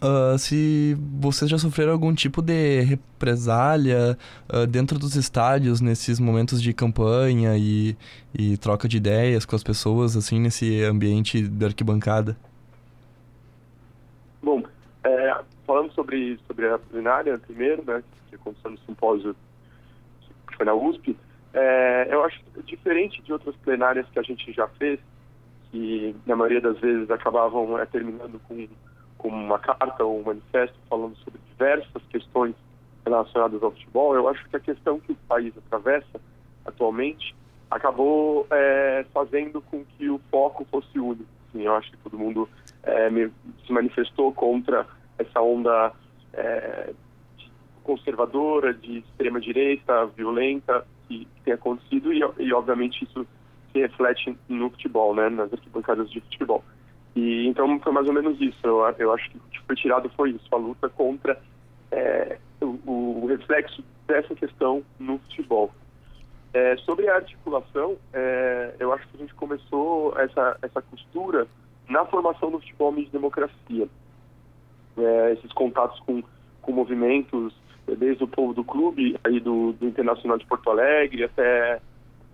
Uh, se vocês já sofreram algum tipo de represália uh, dentro dos estádios nesses momentos de campanha e, e, troca de ideias com as pessoas, assim, nesse ambiente da arquibancada? Bom, é, falando sobre, sobre a plenária primeiro, né, que aconteceu no simpósio que foi na USP, é, eu acho diferente de outras plenárias que a gente já fez, que na maioria das vezes acabavam é, terminando com como uma carta ou um manifesto falando sobre diversas questões relacionadas ao futebol, eu acho que a questão que o país atravessa atualmente acabou é, fazendo com que o foco fosse único. Assim, eu acho que todo mundo é, se manifestou contra essa onda é, conservadora, de extrema direita, violenta que, que tem acontecido e, e, obviamente isso se reflete no futebol, né, nas arquibancadas de futebol. E então foi mais ou menos isso. Eu, eu acho que o que foi tirado foi isso, a luta contra é, o, o, reflexo dessa questão no futebol. É, sobre a articulação, é, eu acho que a gente começou essa, essa costura na formação do futebol de democracia. É, esses contatos com, com movimentos, desde o povo do clube, aí do, do Internacional de Porto Alegre, até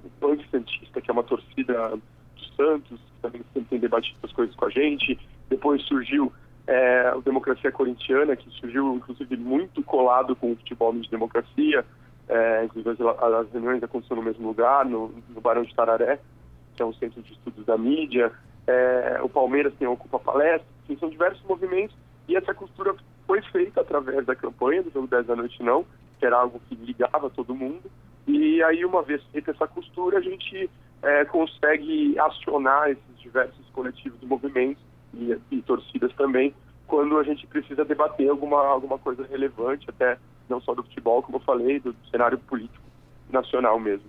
o Punk Santista, que é uma torcida do Santos, também sempre tem debatido essas coisas com a gente. Depois surgiu é, a Democracia Corintiana, que surgiu, inclusive, muito colado com o futebol de democracia. É, inclusive, as, as reuniões aconteceram no mesmo lugar, no, no Barão de Tararé, que é um centro de estudos da mídia. É, o Palmeiras tem Ocupa Palestra. Enfim, são diversos movimentos. E essa costura foi feita através da campanha do Jogo 10 da Noite Não, que era algo que ligava todo mundo. E aí, uma vez feita essa costura, a gente é, consegue acionar esses diversos coletivos e movimentos e, e, torcidas também quando a gente precisa debater alguma, alguma coisa relevante, até não só do futebol, como eu falei, do cenário político nacional mesmo.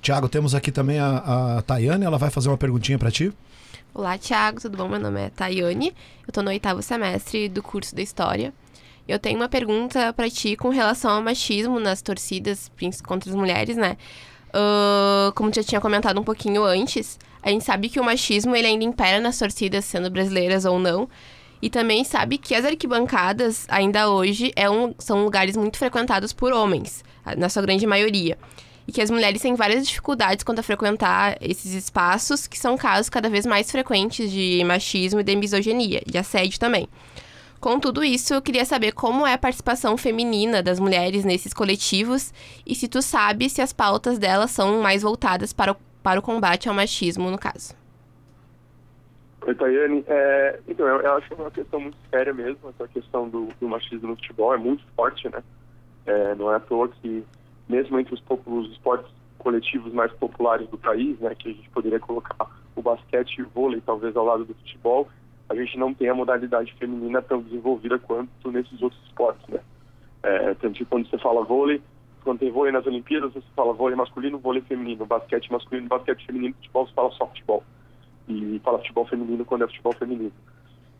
Tiago, temos aqui também a, a Tayane, ela vai fazer uma perguntinha para ti. Olá, Tiago, tudo bom? Meu nome é Tayane, eu estou no oitavo semestre do curso da História. Eu tenho uma pergunta para ti com relação ao machismo nas torcidas contra as mulheres, né? Uh, como já tinha comentado um pouquinho antes, a gente sabe que o machismo ele ainda impera nas torcidas, sendo brasileiras ou não. E também sabe que as arquibancadas, ainda hoje, é um, são lugares muito frequentados por homens, na sua grande maioria. E que as mulheres têm várias dificuldades quanto a frequentar esses espaços, que são casos cada vez mais frequentes de machismo e de misoginia, e assédio também. Com tudo isso, eu queria saber como é a participação feminina das mulheres nesses coletivos e se tu sabe se as pautas delas são mais voltadas para o, para o combate ao machismo, no caso. Oi, Tayane. É, então, eu, eu, acho que é uma questão muito séria mesmo, essa questão do, do machismo no futebol é muito forte, né? É, não é à toa que, mesmo entre os, os esportes coletivos mais populares do país, né, que a gente poderia colocar o basquete e o vôlei talvez ao lado do futebol, a gente não tem a modalidade feminina tão desenvolvida quanto nesses outros esportes, né? É, tanto que quando você fala vôlei, quando tem vôlei nas Olimpíadas, você fala vôlei masculino, vôlei feminino, basquete masculino, basquete feminino, futebol, você fala só futebol. E fala futebol feminino quando é futebol feminino.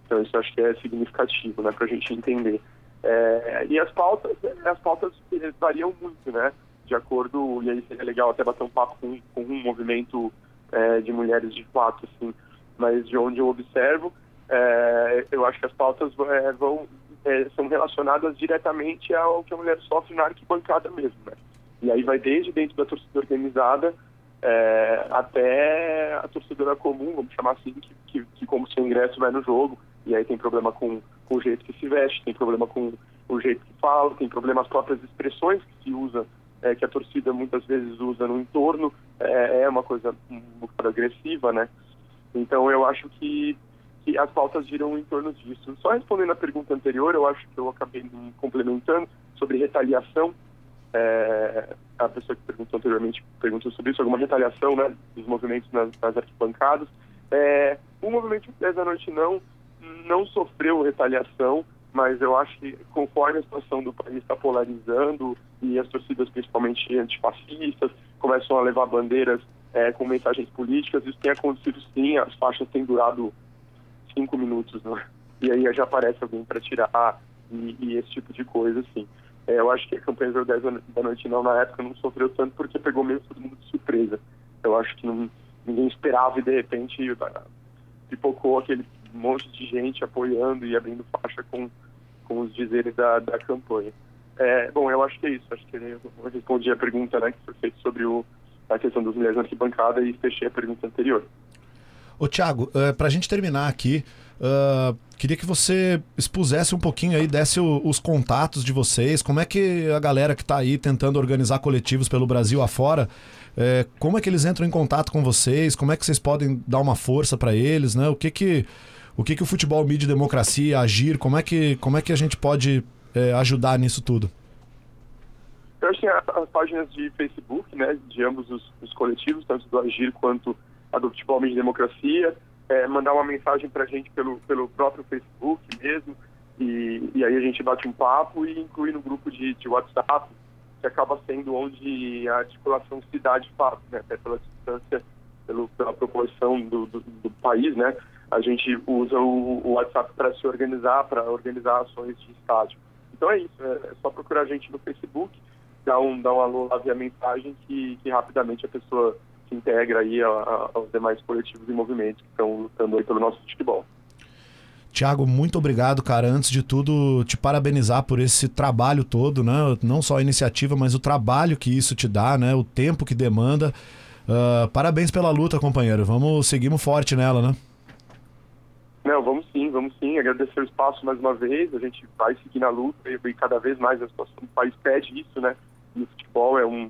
Então isso acho que é significativo, né, pra gente entender. É, e as pautas, as pautas variam muito, né? De acordo, e aí seria legal até bater um papo com, com um movimento é, de mulheres de fato, assim, mas de onde eu observo, é, eu acho que as pautas vão, são relacionadas diretamente ao que a mulher sofre na arquibancada mesmo, né? E aí vai desde dentro da torcida organizada é, até a torcedora comum, vamos chamar assim, que, que, que, como seu ingresso vai no jogo, e aí tem problema com, com o jeito que se veste, tem problema com o jeito que fala, tem problema as próprias expressões que se usa, é, que a torcida muitas vezes usa no entorno, é, é uma coisa bocado agressiva, né? Então eu acho que que as pautas giram em torno disso. Só respondendo a pergunta anterior, eu acho que eu acabei me complementando sobre retaliação. É, a pessoa que perguntou anteriormente perguntou sobre isso, alguma retaliação né, dos movimentos nas, nas arquibancadas. É, o movimento 10 da noite não, não sofreu retaliação, mas eu acho que conforme a situação do país está polarizando e as torcidas, principalmente antifascistas, começam a levar bandeiras é, com mensagens políticas, isso tem acontecido sim, as faixas têm durado cinco minutos, né? E aí já aparece alguém para tirar e, e, esse tipo de coisa, assim. É, eu acho que a campanha 10 da noite não, na época, não sofreu tanto porque pegou mesmo todo mundo de surpresa. Eu acho que não, ninguém esperava e de repente pipocou aquele monte de gente apoiando e abrindo faixa com, com os dizeres da, da campanha. É, bom, eu acho que é isso. Acho que eu respondi a pergunta né, que foi feita sobre o, a questão das mulheres na arquibancada e fechei a pergunta anterior. Ô, Thiago, uh, é, para a gente terminar aqui, uh, queria que você expusesse um pouquinho aí, desse o, os contatos de vocês, como é que a galera que está aí tentando organizar coletivos pelo Brasil afora, uh, como é que eles entram em contato com vocês, como é que vocês podem dar uma força para eles, né? O que que o que que o futebol mídia democracia agir, como é que como é que a gente pode uh, ajudar nisso tudo? Eu acho que as páginas de Facebook, né, de ambos os, os coletivos, tanto do Agir quanto a do Futebol Mídia Democracia, é, mandar uma mensagem para a gente pelo, pelo próprio Facebook mesmo, e, e aí a gente bate um papo e inclui no grupo de, de WhatsApp, que acaba sendo onde a articulação se dá de fato, né, até pela distância, pelo, pela proporção do, do, do país, né, a gente usa o, o WhatsApp para se organizar, para organizar ações de estádio. Então é isso, é, é só procurar a gente no Facebook, dar um, dar um alô lá via mensagem que, que rapidamente a pessoa se integra aí a, a, aos demais coletivos e movimentos que estão lutando aí pelo nosso futebol. Tiago, muito obrigado, cara. Antes de tudo, te parabenizar por esse trabalho todo, né? Não só a iniciativa, mas o trabalho que isso te dá, né? O tempo que demanda. Uh, parabéns pela luta, companheiro. Vamos, seguimos forte nela, né? Vamos sim. Agradecer o espaço mais uma vez. A gente vai seguir na luta e, e cada vez mais a situação do país pede isso, né? E o futebol é um,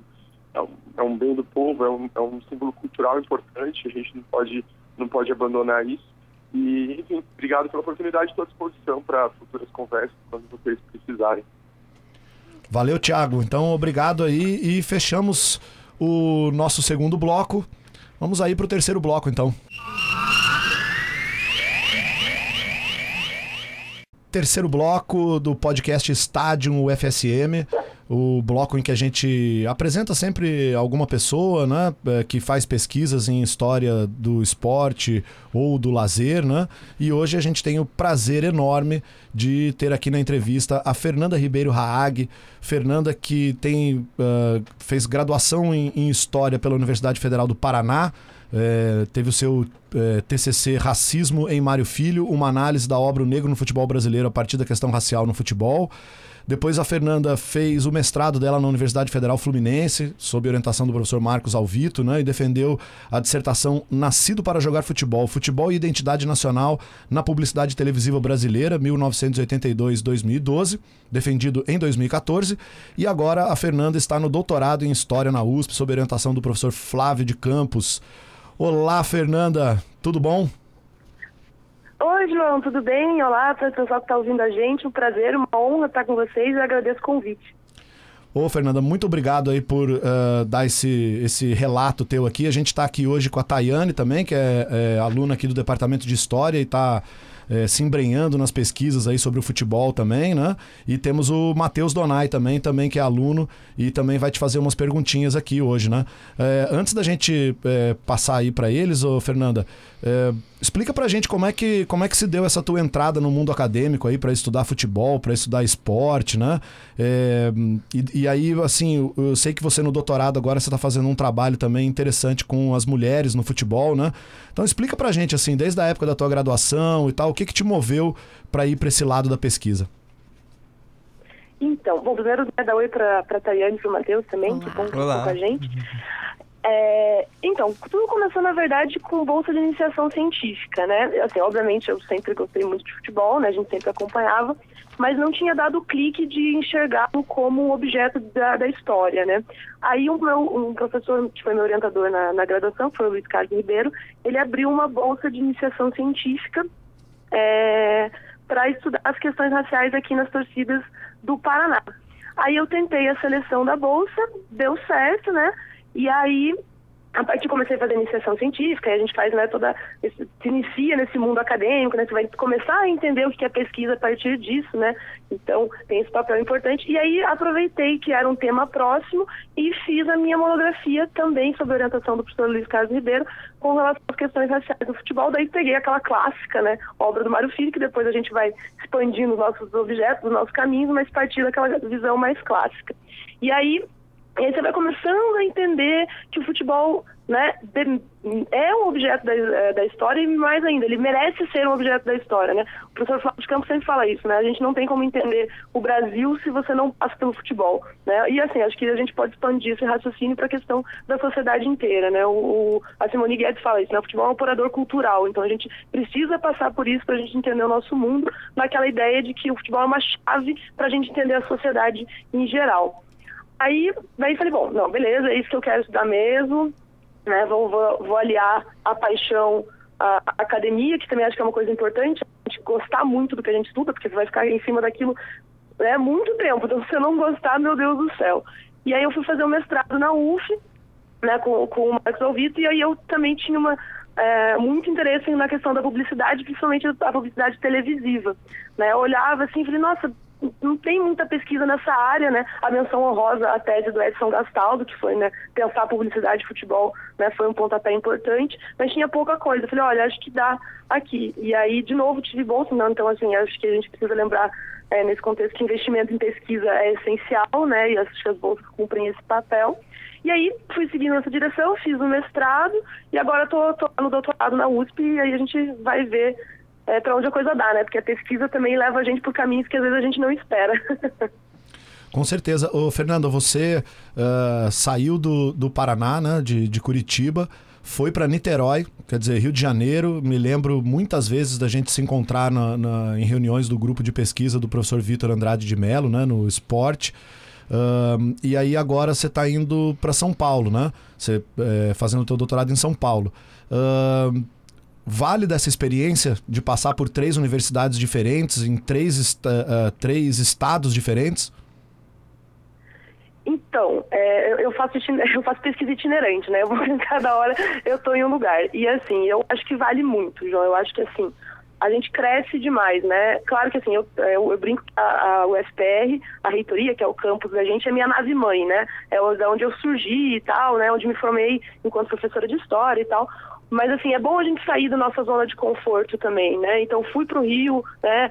é um, é um bem do povo, é um, é um símbolo cultural importante, a gente não pode, não pode abandonar isso. E, enfim, obrigado pela oportunidade, estou à disposição para futuras conversas, quando vocês precisarem. Valeu, Thiago. Então, obrigado aí e fechamos o nosso segundo bloco. Vamos aí para o terceiro bloco, então. Terceiro bloco do podcast Estádio UFSM o bloco em que a gente apresenta sempre alguma pessoa, né, é, que faz pesquisas em história do esporte ou do lazer, né? E hoje a gente tem o prazer enorme de ter aqui na entrevista a Fernanda Ribeiro Haag, Fernanda que tem uh, fez graduação em, em história pela Universidade Federal do Paraná. É, teve o seu é, TCC Racismo em Mário Filho, uma análise da obra O Negro no Futebol Brasileiro a partir da questão racial no futebol. Depois a Fernanda fez o mestrado dela na Universidade Federal Fluminense, sob orientação do professor Marcos Alvito, né, e defendeu a dissertação Nascido para Jogar Futebol, Futebol e Identidade Nacional na Publicidade Televisiva Brasileira, 1982-2012, defendido em 2014. E agora a Fernanda está no doutorado em História na USP, sob orientação do professor Flávio de Campos. Olá, Fernanda, tudo bom? Oi, João, tudo bem? Olá para o pessoal que está ouvindo a gente. Um prazer, uma honra estar com vocês e agradeço o convite. Ô, Fernanda, muito obrigado aí por uh, dar esse, esse relato teu aqui. A gente está aqui hoje com a Tayane também, que é, é aluna aqui do Departamento de História e está é, se embrenhando nas pesquisas aí sobre o futebol também, né? E temos o Matheus Donai também, também que é aluno e também vai te fazer umas perguntinhas aqui hoje, né? É, antes da gente é, passar aí para eles, ô Fernanda, é, explica pra gente como é, que, como é que se deu essa tua entrada no mundo acadêmico aí para estudar futebol, para estudar esporte, né? É, e, e, aí, assim, eu, eu, sei que você no doutorado agora você está fazendo um trabalho também interessante com as mulheres no futebol, né? Então explica pra gente, assim, desde a época da tua graduação e tal, o que que te moveu para ir para esse lado da pesquisa? Então, bom, primeiro né, dar oi para a Tayane e para o Matheus também, que bom que estão com a gente. É, então, tudo começou, na verdade, com bolsa de iniciação científica, né? Assim, obviamente, eu sempre gostei muito de futebol, né? A gente sempre acompanhava, mas não tinha dado o clique de enxergá-lo como um objeto da, da, história, né? Aí um, meu, um professor que foi meu orientador na, na graduação, foi o Luiz Carlos Ribeiro, ele abriu uma bolsa de iniciação científica é, para estudar as questões raciais aqui nas torcidas do Paraná. Aí eu tentei a seleção da bolsa, deu certo, né? E aí a partir comecei a fazer iniciação científica, a gente faz né, toda. se inicia nesse mundo acadêmico, né? Você vai começar a entender o que é pesquisa a partir disso, né? Então tem esse papel importante. E aí aproveitei que era um tema próximo e fiz a minha monografia também sobre orientação do professor Luiz Carlos Ribeiro com relação às questões raciais do futebol. Daí peguei aquela clássica, né? Obra do Mário Filho, que depois a gente vai expandindo os nossos objetos, os nossos caminhos, mas partir daquela visão mais clássica. E aí e aí você vai começando a entender que o futebol né, é um objeto da, é, da história e mais ainda, ele merece ser um objeto da história, né? O professor Flávio de Campos sempre fala isso, né? A gente não tem como entender o Brasil se você não passa pelo futebol, né? E assim, acho que a gente pode expandir esse raciocínio para a questão da sociedade inteira, né? O, o, a Simone Guedes fala isso, né? O futebol é um operador cultural, então a gente precisa passar por isso para a gente entender o nosso mundo, naquela ideia de que o futebol é uma chave para a gente entender a sociedade em geral. Aí, daí falei, bom, não, beleza, é isso que eu quero estudar mesmo, né? Vou, vou, vou aliar a paixão à academia, que também acho que é uma coisa importante, a gente gostar muito do que a gente estuda, porque você vai ficar em cima daquilo né, muito tempo, então se você não gostar, meu Deus do céu. E aí eu fui fazer um mestrado na UF, né, com, com o Marcos Alvito, e aí eu também tinha uma, é, muito interesse na questão da publicidade, principalmente a publicidade televisiva. Né? Eu olhava assim e falei, nossa, não tem muita pesquisa nessa área, né? A menção honrosa à tese do Edson Gastaldo, que foi, né, pensar a publicidade de futebol, né, foi um pontapé importante, mas tinha pouca coisa. Eu falei, olha, acho que dá aqui. E aí, de novo, tive bolsa, então, assim, acho que a gente precisa lembrar, é, nesse contexto, que investimento em pesquisa é essencial, né, e acho que as bolsas cumprem esse papel. E aí, fui seguindo essa direção, fiz o mestrado, e agora estou no doutorado na USP, e aí a gente vai ver é, para onde a coisa dá, né? Porque a pesquisa também leva a gente por caminhos que às vezes a gente não espera. Com certeza. Ô, Fernando, você uh, saiu do, do Paraná, né, de, de Curitiba, foi para Niterói, quer dizer, Rio de Janeiro. Me lembro muitas vezes da gente se encontrar na, na, em reuniões do grupo de pesquisa do professor Vitor Andrade de Mello, né, no esporte. Uh, e aí agora você está indo para São Paulo, né? Você é, fazendo o seu doutorado em São Paulo. Uh, vale dessa experiência de passar por três universidades diferentes, em três, est uh, três estados diferentes? Então, é, eu, faço, eu faço pesquisa itinerante, né? Eu vou cada hora eu estou em um lugar. E assim, eu acho que vale muito, João. Eu acho que assim, a gente cresce demais, né? Claro que assim, eu, eu, eu brinco que a, a UFPR, a reitoria, que é o campus da gente, é minha nave mãe, né? É onde eu surgi e tal, né? Onde me formei enquanto professora de história e tal. Mas assim, é bom a gente sair da nossa zona de conforto também, né? Então fui para o Rio, né?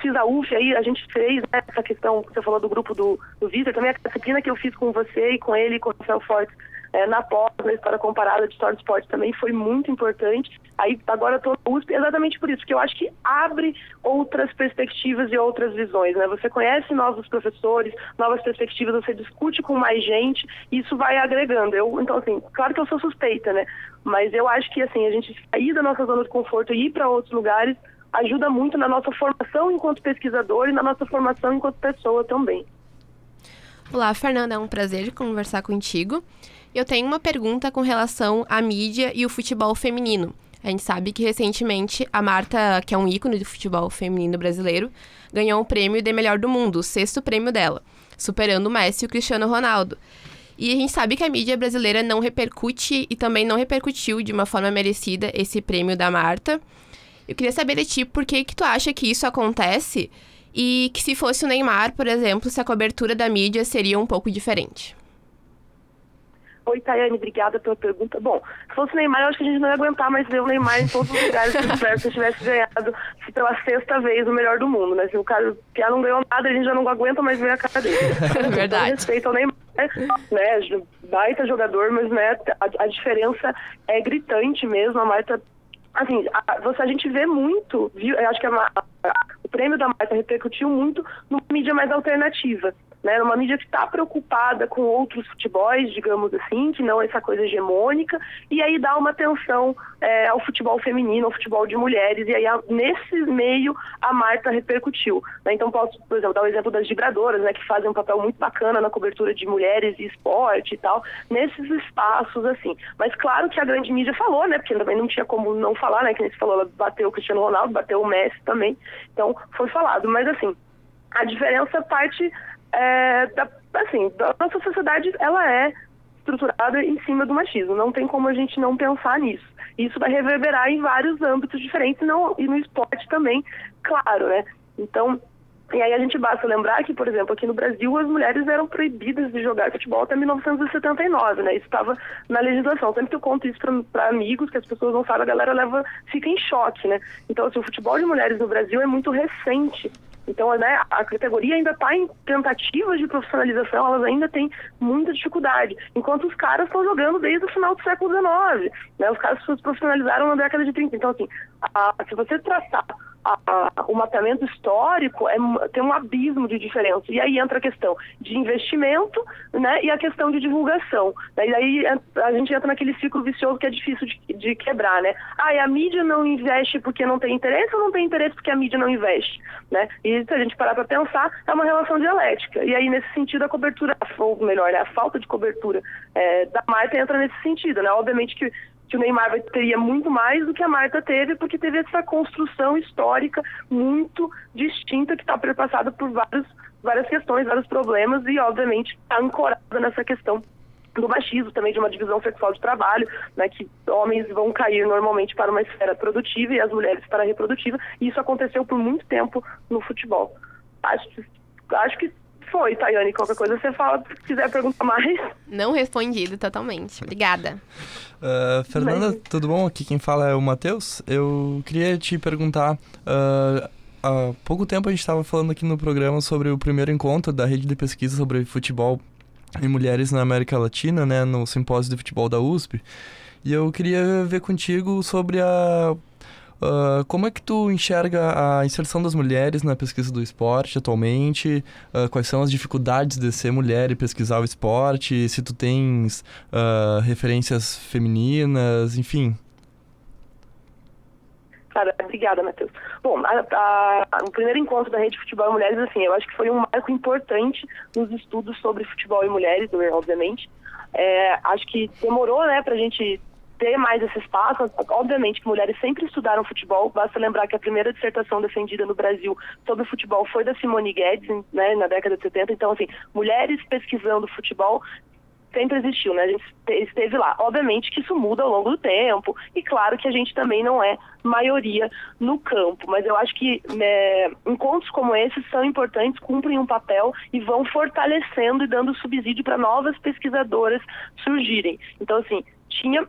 Fiz a UF, aí a gente fez né, essa questão que você falou do grupo do, do Vitor, também a disciplina que eu fiz com você e com ele com o Rafael Fortes é, na pós, na história comparada de história do esporte também foi muito importante. Aí agora tô na USP exatamente por isso, porque eu acho que abre outras perspectivas e outras visões, né? Você conhece novos professores, novas perspectivas, você discute com mais gente, isso vai agregando. Eu, então assim, claro que eu sou suspeita, né? Mas eu acho que assim, a gente sair da nossa zona de conforto e ir para outros lugares ajuda muito na nossa formação enquanto pesquisador e na nossa formação enquanto pessoa também. Olá, Fernanda, é um prazer conversar contigo. Eu tenho uma pergunta com relação à mídia e o futebol feminino. A gente sabe que recentemente a Marta, que é um ícone do futebol feminino brasileiro, ganhou o prêmio de melhor do mundo, o sexto prêmio dela, superando o Messi e o Cristiano Ronaldo. E a gente sabe que a mídia brasileira não repercute e também não repercutiu de uma forma merecida esse prêmio da Marta. Eu queria saber de ti por que, que tu acha que isso acontece e que se fosse o Neymar, por exemplo, se a cobertura da mídia seria um pouco diferente. Oi, Tayane, obrigada pela pergunta. Bom, se fosse Neymar, eu acho que a gente não ia aguentar mais ver o Neymar em todos os lugares se eu tivesse ganhado pela sexta vez o melhor do mundo, né? Se o cara que não ganhou nada, a gente já não aguenta mais ver a cara dele. Verdade. Então, respeito ao Neymar, né? Baita jogador, mas né, a, a diferença é gritante mesmo. A Marta assim, a, você, a gente vê muito, viu? Eu acho que a, a, o prêmio da Marta repercutiu muito numa mídia mais alternativa né, uma mídia que está preocupada com outros futebols, digamos assim, que não essa coisa hegemônica, e aí dá uma atenção é, ao futebol feminino, ao futebol de mulheres, e aí a, nesse meio a Marta repercutiu. Né? Então posso, por exemplo, dar o exemplo das vibradoras, né, que fazem um papel muito bacana na cobertura de mulheres e esporte e tal, nesses espaços assim. Mas claro que a grande mídia falou, né, porque também não tinha como não falar, né, que nem você falou, ela bateu o Cristiano Ronaldo, bateu o Messi também, então foi falado. Mas assim, a diferença parte é, da, assim, a nossa sociedade, ela é estruturada em cima do machismo. Não tem como a gente não pensar nisso. Isso vai reverberar em vários âmbitos diferentes não, e no esporte também, claro, né? Então, e aí a gente basta lembrar que, por exemplo, aqui no Brasil as mulheres eram proibidas de jogar futebol até 1979, né? Isso estava na legislação. Sempre que eu conto isso para amigos, que as pessoas não sabem, a galera leva, fica em choque, né? Então, assim, o futebol de mulheres no Brasil é muito recente. Então, né, a categoria ainda está em tentativas de profissionalização, elas ainda têm muita dificuldade. Enquanto os caras estão jogando desde o final do século XIX. Né? Os caras se profissionalizaram na década de 30. Então, assim, a, se você traçar a, a, o mapeamento histórico é, tem um abismo de diferença. E aí entra a questão de investimento né, e a questão de divulgação. E aí a gente entra naquele ciclo vicioso que é difícil de, de quebrar. Né? Ah, e a mídia não investe porque não tem interesse ou não tem interesse porque a mídia não investe? Né? E se a gente parar para pensar, é uma relação dialética. E aí, nesse sentido, a cobertura, ou melhor, a falta de cobertura é, da Marta entra nesse sentido. Né? Obviamente que que o Neymar teria muito mais do que a Marta teve, porque teve essa construção histórica muito distinta que está perpassada por vários, várias questões, vários problemas e, obviamente, está ancorada nessa questão do machismo, também de uma divisão sexual de trabalho, né, que homens vão cair normalmente para uma esfera produtiva e as mulheres para a reprodutiva, e isso aconteceu por muito tempo no futebol. Acho, acho que foi, Tayane. Qualquer coisa você fala, se quiser perguntar mais. Não respondido totalmente. Obrigada. Uh, Fernanda, Mas... tudo bom? Aqui quem fala é o Matheus. Eu queria te perguntar. Uh, há pouco tempo a gente estava falando aqui no programa sobre o primeiro encontro da rede de pesquisa sobre futebol e mulheres na América Latina, né, no simpósio de futebol da USP. E eu queria ver contigo sobre a Uh, como é que tu enxerga a inserção das mulheres na pesquisa do esporte atualmente? Uh, quais são as dificuldades de ser mulher e pesquisar o esporte? Se tu tens uh, referências femininas, enfim. Cara, obrigada, Matheus. Bom, a, a, o primeiro encontro da Rede Futebol e Mulheres, assim, eu acho que foi um marco importante nos estudos sobre futebol e mulheres, obviamente. É, acho que demorou, né, pra gente ter mais esse espaço. Obviamente que mulheres sempre estudaram futebol, basta lembrar que a primeira dissertação defendida no Brasil sobre futebol foi da Simone Guedes, né, na década de 70. Então, assim, mulheres pesquisando futebol sempre existiu, né? A gente esteve lá. Obviamente que isso muda ao longo do tempo, e claro que a gente também não é maioria no campo, mas eu acho que né, encontros como esses são importantes, cumprem um papel e vão fortalecendo e dando subsídio para novas pesquisadoras surgirem. Então, assim, tinha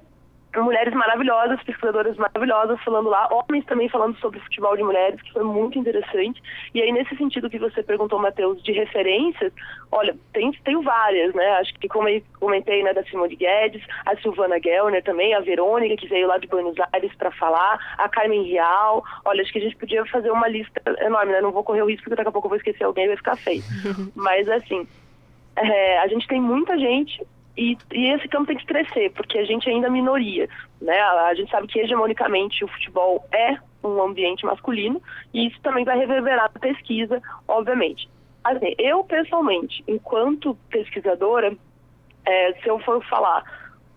mulheres maravilhosas, pesquisadoras maravilhosas falando lá, homens também falando sobre futebol de mulheres, que foi muito interessante. E aí, nesse sentido que você perguntou, Matheus, de referências, olha, tem, tenho várias, né? Acho que como eu comentei, né, da Simone Guedes, a Silvana Gellner também, a Verônica, que veio lá de Buenos Aires para falar, a Carmen Real. Olha, acho que a gente podia fazer uma lista enorme, né? Não vou correr o risco, porque daqui a pouco eu vou esquecer alguém e vai ficar feio. Mas, assim, é, a gente tem muita gente e, e, esse campo tem que crescer, porque a gente ainda é minoria. Né? A, a, gente sabe que hegemonicamente o futebol é um ambiente masculino e isso também vai reverberar na pesquisa, obviamente. Assim, eu, pessoalmente, enquanto pesquisadora, é, se eu for falar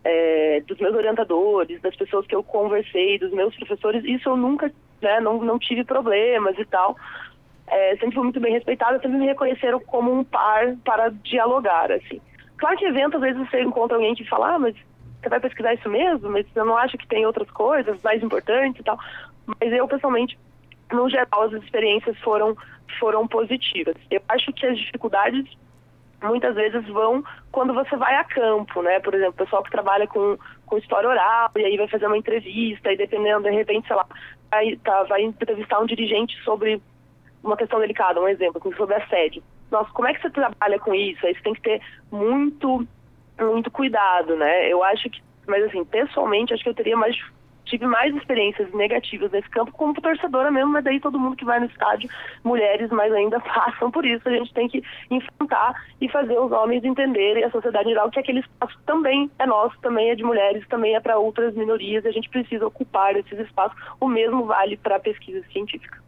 é, dos meus orientadores, das pessoas que eu conversei, dos meus professores, isso eu nunca, né, não, não tive problemas e tal. É, sempre fui muito bem respeitada, sempre me reconheceram como um par para dialogar, assim. Claro que evento, às vezes você encontra alguém que fala, ah, mas você vai pesquisar isso mesmo? Mas você não acha que tem outras coisas mais importantes e tal? Mas eu, pessoalmente, no geral, as experiências foram, foram positivas. Eu acho que as dificuldades muitas vezes vão quando você vai a campo, né? Por exemplo, o pessoal que trabalha com, com história oral e aí vai fazer uma entrevista e dependendo, de repente, sei lá, vai, tá, vai entrevistar um dirigente sobre uma questão delicada, um exemplo, sobre assédio nossa, como é que você trabalha com isso? Aí você tem que ter muito, muito cuidado, né? Eu acho que, mas assim, pessoalmente, acho que eu teria mais tive mais experiências negativas nesse campo como torcedora mesmo, mas daí todo mundo que vai no estádio, mulheres mais ainda passam por isso. A gente tem que enfrentar e fazer os homens entenderem, a sociedade geral, que aquele espaço também é nosso, também é de mulheres, também é para outras minorias, a gente precisa ocupar esses espaços. O mesmo vale para a pesquisa científica.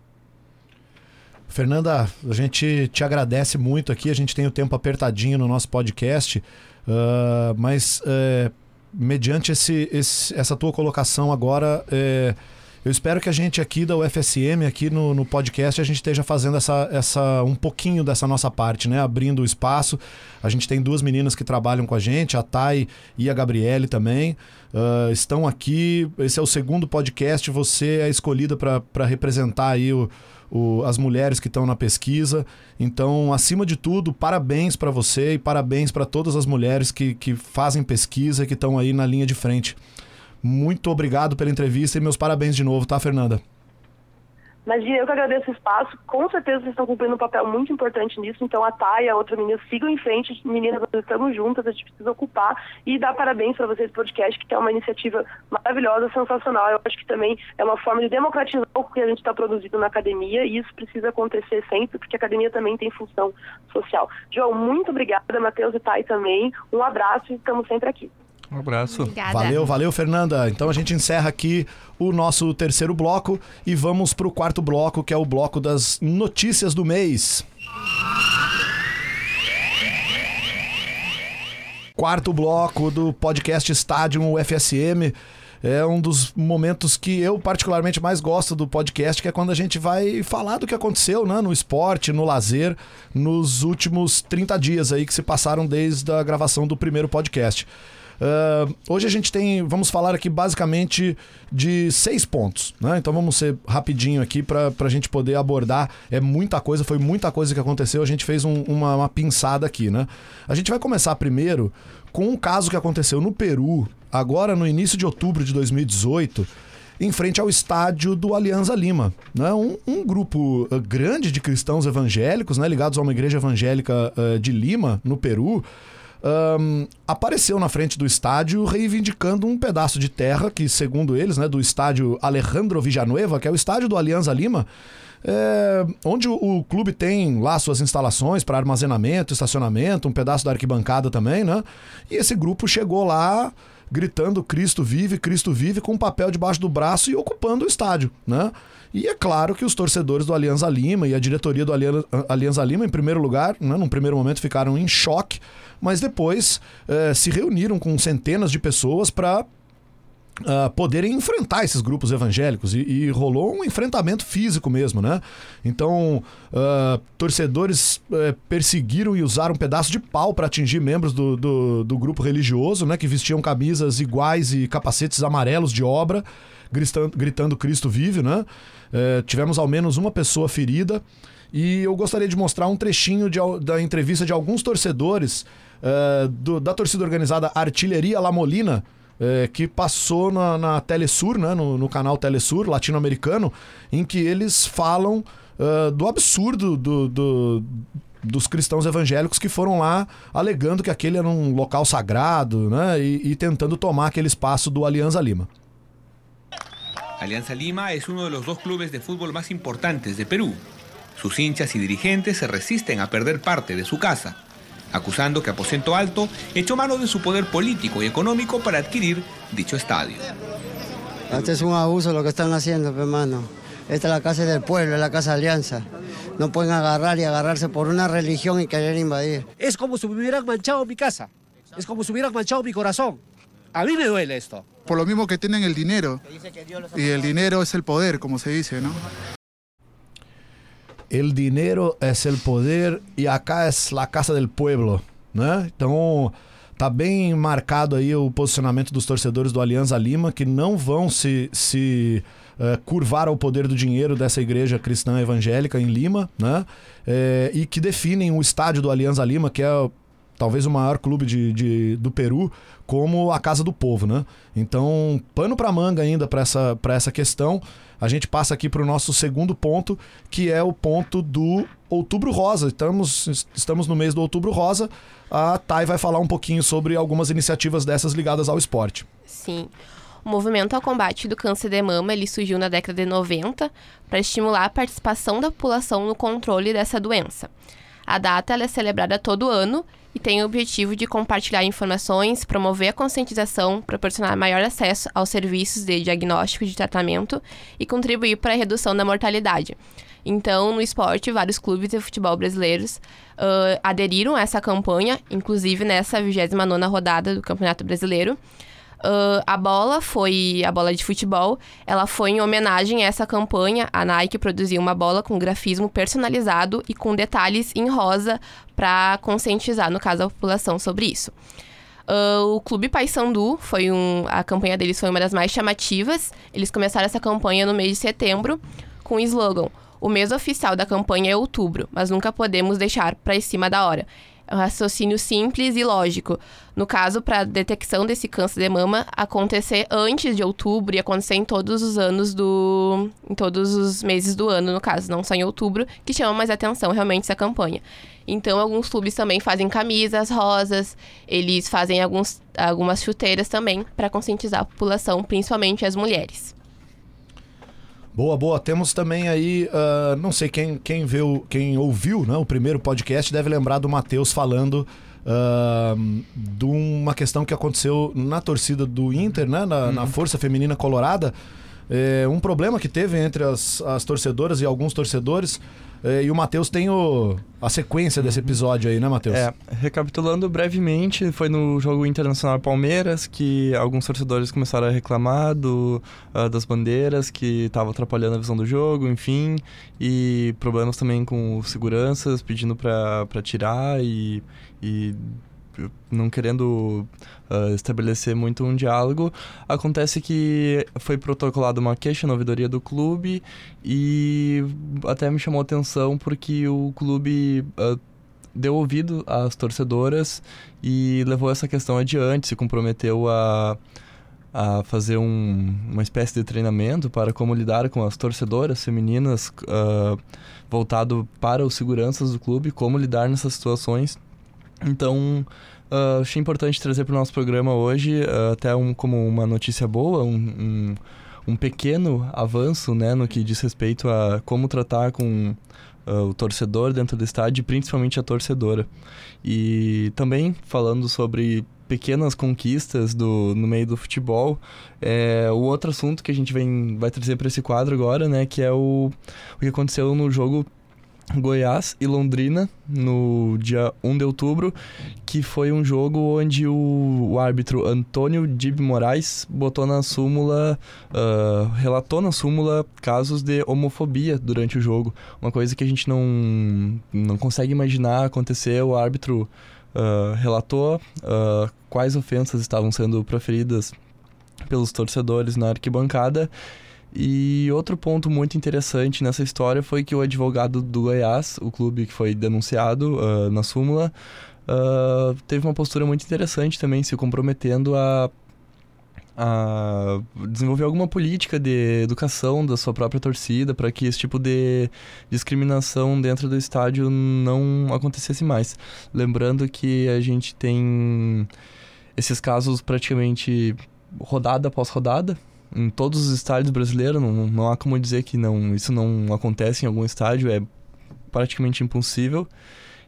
Fernanda, a gente te agradece muito aqui. A gente tem o tempo apertadinho no nosso podcast, uh, mas uh, mediante esse, esse, essa tua colocação agora, uh, Eu espero que a gente aqui da UFSM, aqui no, no podcast, a gente esteja fazendo essa, essa um pouquinho dessa nossa parte, né? Abrindo o espaço. A gente tem duas meninas que trabalham com a gente, a Thay e a Gabriele também. Uh, estão aqui. Esse é o segundo podcast. Você é escolhida para representar aí o, o, as mulheres que estão na pesquisa. Então, acima de tudo, parabéns para você e parabéns para todas as mulheres que, que fazem pesquisa e que estão aí na linha de frente. Muito obrigado pela entrevista e meus parabéns de novo, tá, Fernanda? Imagina, eu que agradeço o espaço. Com certeza vocês estão cumprindo um papel muito importante nisso. Então, a Thay a outra menina sigam em frente. Meninas, nós estamos juntas, a gente precisa ocupar. E dar parabéns para vocês, podcast, que é uma iniciativa maravilhosa, sensacional. Eu acho que também é uma forma de democratizar o que a gente está produzindo na academia. E isso precisa acontecer sempre, porque a academia também tem função social. João, muito obrigada. Matheus e Thay também. Um abraço e estamos sempre aqui. Um abraço. Obrigada. Valeu, valeu, Fernanda. Então a gente encerra aqui o nosso terceiro bloco e vamos para o quarto bloco, que é o bloco das notícias do mês. Quarto bloco do podcast Estádio UFSM. É um dos momentos que eu particularmente mais gosto do podcast, que é quando a gente vai falar do que aconteceu né, no esporte, no lazer, nos últimos 30 dias aí que se passaram desde a gravação do primeiro podcast. Uh, hoje a gente tem, vamos falar aqui basicamente de seis pontos, né? Então vamos ser rapidinho aqui para a gente poder abordar. É muita coisa, foi muita coisa que aconteceu. A gente fez um, uma, uma pinçada aqui, né? A gente vai começar primeiro com um caso que aconteceu no Peru, agora no início de outubro de 2018 em frente ao estádio do Alianza Lima. Né? Um, um grupo uh, grande de cristãos evangélicos, né, ligados a uma igreja evangélica uh, de Lima, no Peru, um, apareceu na frente do estádio reivindicando um pedaço de terra que, segundo eles, né, do estádio Alejandro Villanueva, que é o estádio do Alianza Lima, é, onde o, o, clube tem lá suas instalações para armazenamento, estacionamento, um pedaço da arquibancada também, né? E esse grupo chegou lá gritando Cristo vive, Cristo vive, com um papel debaixo do braço e ocupando o estádio, né? E é claro que os torcedores do Alianza Lima e a diretoria do Alianza Lima, em primeiro lugar, né, num primeiro momento ficaram em choque, mas depois eh, se reuniram com centenas de pessoas para Uh, poderem enfrentar esses grupos evangélicos e, e, rolou um enfrentamento físico mesmo, né? Então, uh, torcedores uh, perseguiram e usaram um pedaço de pau para atingir membros do, do, do, grupo religioso, né? Que vestiam camisas iguais e capacetes amarelos de obra, gritando, gritando Cristo vive, né? Uh, tivemos ao menos uma pessoa ferida e eu gostaria de mostrar um trechinho de, da entrevista de alguns torcedores do, da torcida organizada Artilharia La Molina é, que passou na, na Telesur, né, no, no canal Telesur latino-americano, em que eles falam uh, do absurdo do, do, dos cristãos evangélicos que foram lá alegando que aquele era um local sagrado né, e, e tentando tomar aquele espaço do Alianza Lima. Alianza Lima es uno de los dos clubes de fútbol más importantes de Perú. Sus hinchas y dirigentes se resisten a perder parte de su casa acusando que Aposento Alto echó mano de su poder político y económico para adquirir dicho estadio. Este es un abuso lo que están haciendo, hermano. Esta es la casa del pueblo, es la casa de Alianza. No pueden agarrar y agarrarse por una religión y querer invadir. Es como si me hubieran manchado mi casa. Es como si hubieran manchado mi corazón. A mí me duele esto. Por lo mismo que tienen el dinero. Y el dinero es el poder, como se dice, ¿no? El dinheiro é el poder e acá é a casa del pueblo, né? Então, tá bem marcado aí o posicionamento dos torcedores do Alianza Lima que não vão se, se uh, curvar ao poder do dinheiro dessa igreja cristã evangélica em Lima, né? É, e que definem o estádio do Alianza Lima, que é talvez o maior clube de, de, do Peru, como a casa do povo, né? Então, pano para manga ainda para essa, essa questão a gente passa aqui para o nosso segundo ponto, que é o ponto do Outubro Rosa. Estamos, estamos no mês do Outubro Rosa. A Thay vai falar um pouquinho sobre algumas iniciativas dessas ligadas ao esporte. Sim. O movimento ao combate do câncer de mama ele surgiu na década de 90 para estimular a participação da população no controle dessa doença. A data é celebrada todo ano e tem o objetivo de compartilhar informações, promover a conscientização, proporcionar maior acesso aos serviços de diagnóstico e de tratamento e contribuir para a redução da mortalidade. Então, no esporte, vários clubes de futebol brasileiros uh, aderiram a essa campanha, inclusive nessa 29ª rodada do Campeonato Brasileiro. Uh, a bola foi a bola de futebol. Ela foi em homenagem a essa campanha. A Nike produziu uma bola com grafismo personalizado e com detalhes em rosa para conscientizar, no caso, a população sobre isso. Uh, o Clube Paysandu foi um, a campanha deles foi uma das mais chamativas. Eles começaram essa campanha no mês de setembro com o slogan: "O mês oficial da campanha é outubro, mas nunca podemos deixar para cima da hora." Um raciocínio simples e lógico. No caso, para a detecção desse câncer de mama acontecer antes de outubro e acontecer em todos os anos do. em todos os meses do ano, no caso, não só em outubro, que chama mais atenção realmente essa campanha. Então, alguns clubes também fazem camisas rosas, eles fazem alguns, algumas chuteiras também para conscientizar a população, principalmente as mulheres. Boa, boa. Temos também aí, uh, não sei quem, quem, viu, quem ouviu né, o primeiro podcast deve lembrar do Matheus falando uh, de uma questão que aconteceu na torcida do Inter, né, na, na uhum. Força Feminina Colorada. É, um problema que teve entre as, as torcedoras e alguns torcedores é, e o Matheus tem o, a sequência desse episódio aí, né, Matheus? É, recapitulando brevemente, foi no jogo internacional Palmeiras que alguns torcedores começaram a reclamar do, uh, das bandeiras que estavam atrapalhando a visão do jogo, enfim, e problemas também com seguranças pedindo para tirar e, e não querendo uh, estabelecer muito um diálogo, acontece que foi protocolada uma queixa na ouvidoria do clube e até me chamou atenção porque o clube uh, deu ouvido às torcedoras e levou essa questão adiante, se comprometeu a a fazer um, uma espécie de treinamento para como lidar com as torcedoras femininas uh, voltado para os seguranças do clube, como lidar nessas situações. Então, uh, achei importante trazer para o nosso programa hoje, uh, até um, como uma notícia boa, um, um, um, pequeno avanço né, no que diz respeito a como tratar com uh, o torcedor dentro do estádio, principalmente a torcedora. E também falando sobre pequenas conquistas do, no meio do futebol. É, o outro assunto que a gente vem, vai trazer para esse quadro agora, né, que é o, o que aconteceu no jogo Goiás e Londrina no dia 1 de outubro, que foi um jogo onde o, o árbitro Antônio Dib Moraes botou na súmula, uh, relatou na súmula casos de homofobia durante o jogo. Uma coisa que a gente não, não consegue imaginar acontecer. O árbitro uh, relatou uh, quais ofensas estavam sendo proferidas pelos torcedores na arquibancada e outro ponto muito interessante nessa história foi que o advogado do Goiás, o clube que foi denunciado uh, na súmula, uh, teve uma postura muito interessante também, se comprometendo a, a desenvolver alguma política de educação da sua própria torcida para que esse tipo de discriminação dentro do estádio não acontecesse mais. Lembrando que a gente tem esses casos praticamente rodada após rodada, em todos os estádios brasileiros, não, não há como dizer que não, isso não acontece em algum estádio, é praticamente impossível.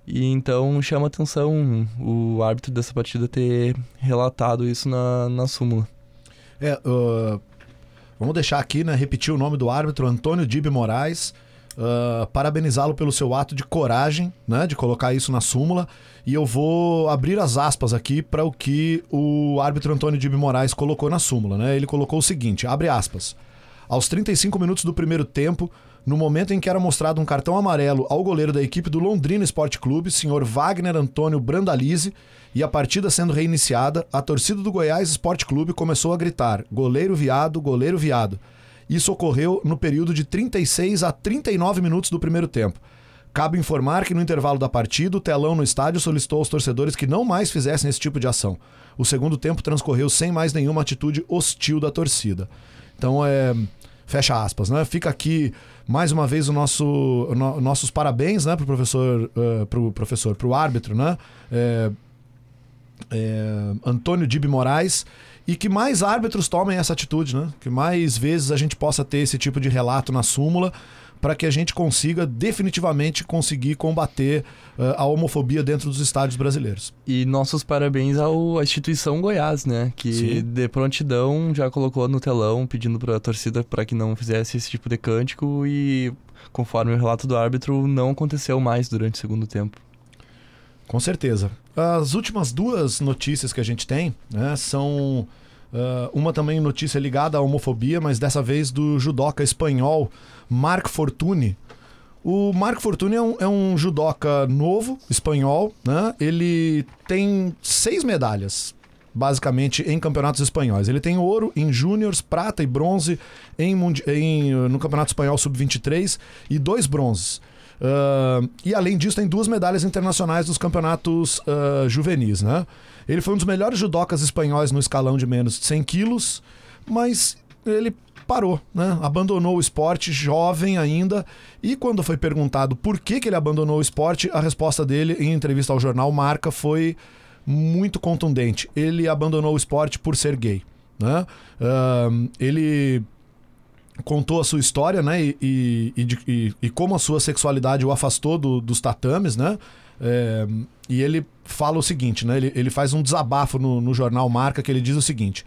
E então chama atenção o árbitro dessa partida ter relatado isso na, na súmula. É, uh, vamos deixar aqui, né, repetir o nome do árbitro, Antônio Dib Moraes. Uh, parabenizá-lo pelo seu ato de coragem, né, de colocar isso na súmula. E eu vou abrir as aspas aqui para o que o árbitro Antônio Dib Moraes colocou na súmula. Né? Ele colocou o seguinte: abre aspas. Aos 35 minutos do primeiro tempo, no momento em que era mostrado um cartão amarelo ao goleiro da equipe do Londrina Esporte Clube, senhor Wagner Antônio Brandalize, e a partida sendo reiniciada, a torcida do Goiás Esporte Clube começou a gritar: goleiro viado, goleiro viado. Isso ocorreu no período de 36 a 39 minutos do primeiro tempo. Cabe informar que no intervalo da partida, o telão no estádio solicitou aos torcedores que não mais fizessem esse tipo de ação. O segundo tempo transcorreu sem mais nenhuma atitude hostil da torcida. Então, é, fecha aspas, né? Fica aqui mais uma vez o nosso no, nossos parabéns, né, pro professor, uh, pro professor, pro árbitro, né? É, é, Antônio Dib Moraes e que mais árbitros tomem essa atitude, né? Que mais vezes a gente possa ter esse tipo de relato na súmula para que a gente consiga definitivamente conseguir combater uh, a homofobia dentro dos estádios brasileiros. E nossos parabéns ao, à instituição Goiás, né? Que Sim. de prontidão já colocou no telão pedindo para a torcida para que não fizesse esse tipo de cântico e conforme o relato do árbitro não aconteceu mais durante o segundo tempo. Com certeza. As últimas duas notícias que a gente tem né, são Uh, uma também notícia ligada à homofobia, mas dessa vez do judoca espanhol Marc Fortuny. O Marco Fortuny é um, é um judoca novo, espanhol, né? Ele tem seis medalhas, basicamente, em campeonatos espanhóis. Ele tem ouro em júniores, prata e bronze em, em, no Campeonato Espanhol Sub-23 e dois bronzes. Uh, e além disso, tem duas medalhas internacionais nos campeonatos uh, juvenis, né? Ele foi um dos melhores judocas espanhóis no escalão de menos de 100 quilos, mas ele parou, né? Abandonou o esporte jovem ainda. E quando foi perguntado por que, que ele abandonou o esporte, a resposta dele em entrevista ao jornal Marca foi muito contundente. Ele abandonou o esporte por ser gay, né? Uh, ele contou a sua história, né? E, e, e, e, como a sua sexualidade o afastou do, dos tatames, né? É, e ele fala o seguinte, né? Ele, ele faz um desabafo no, no jornal Marca que ele diz o seguinte: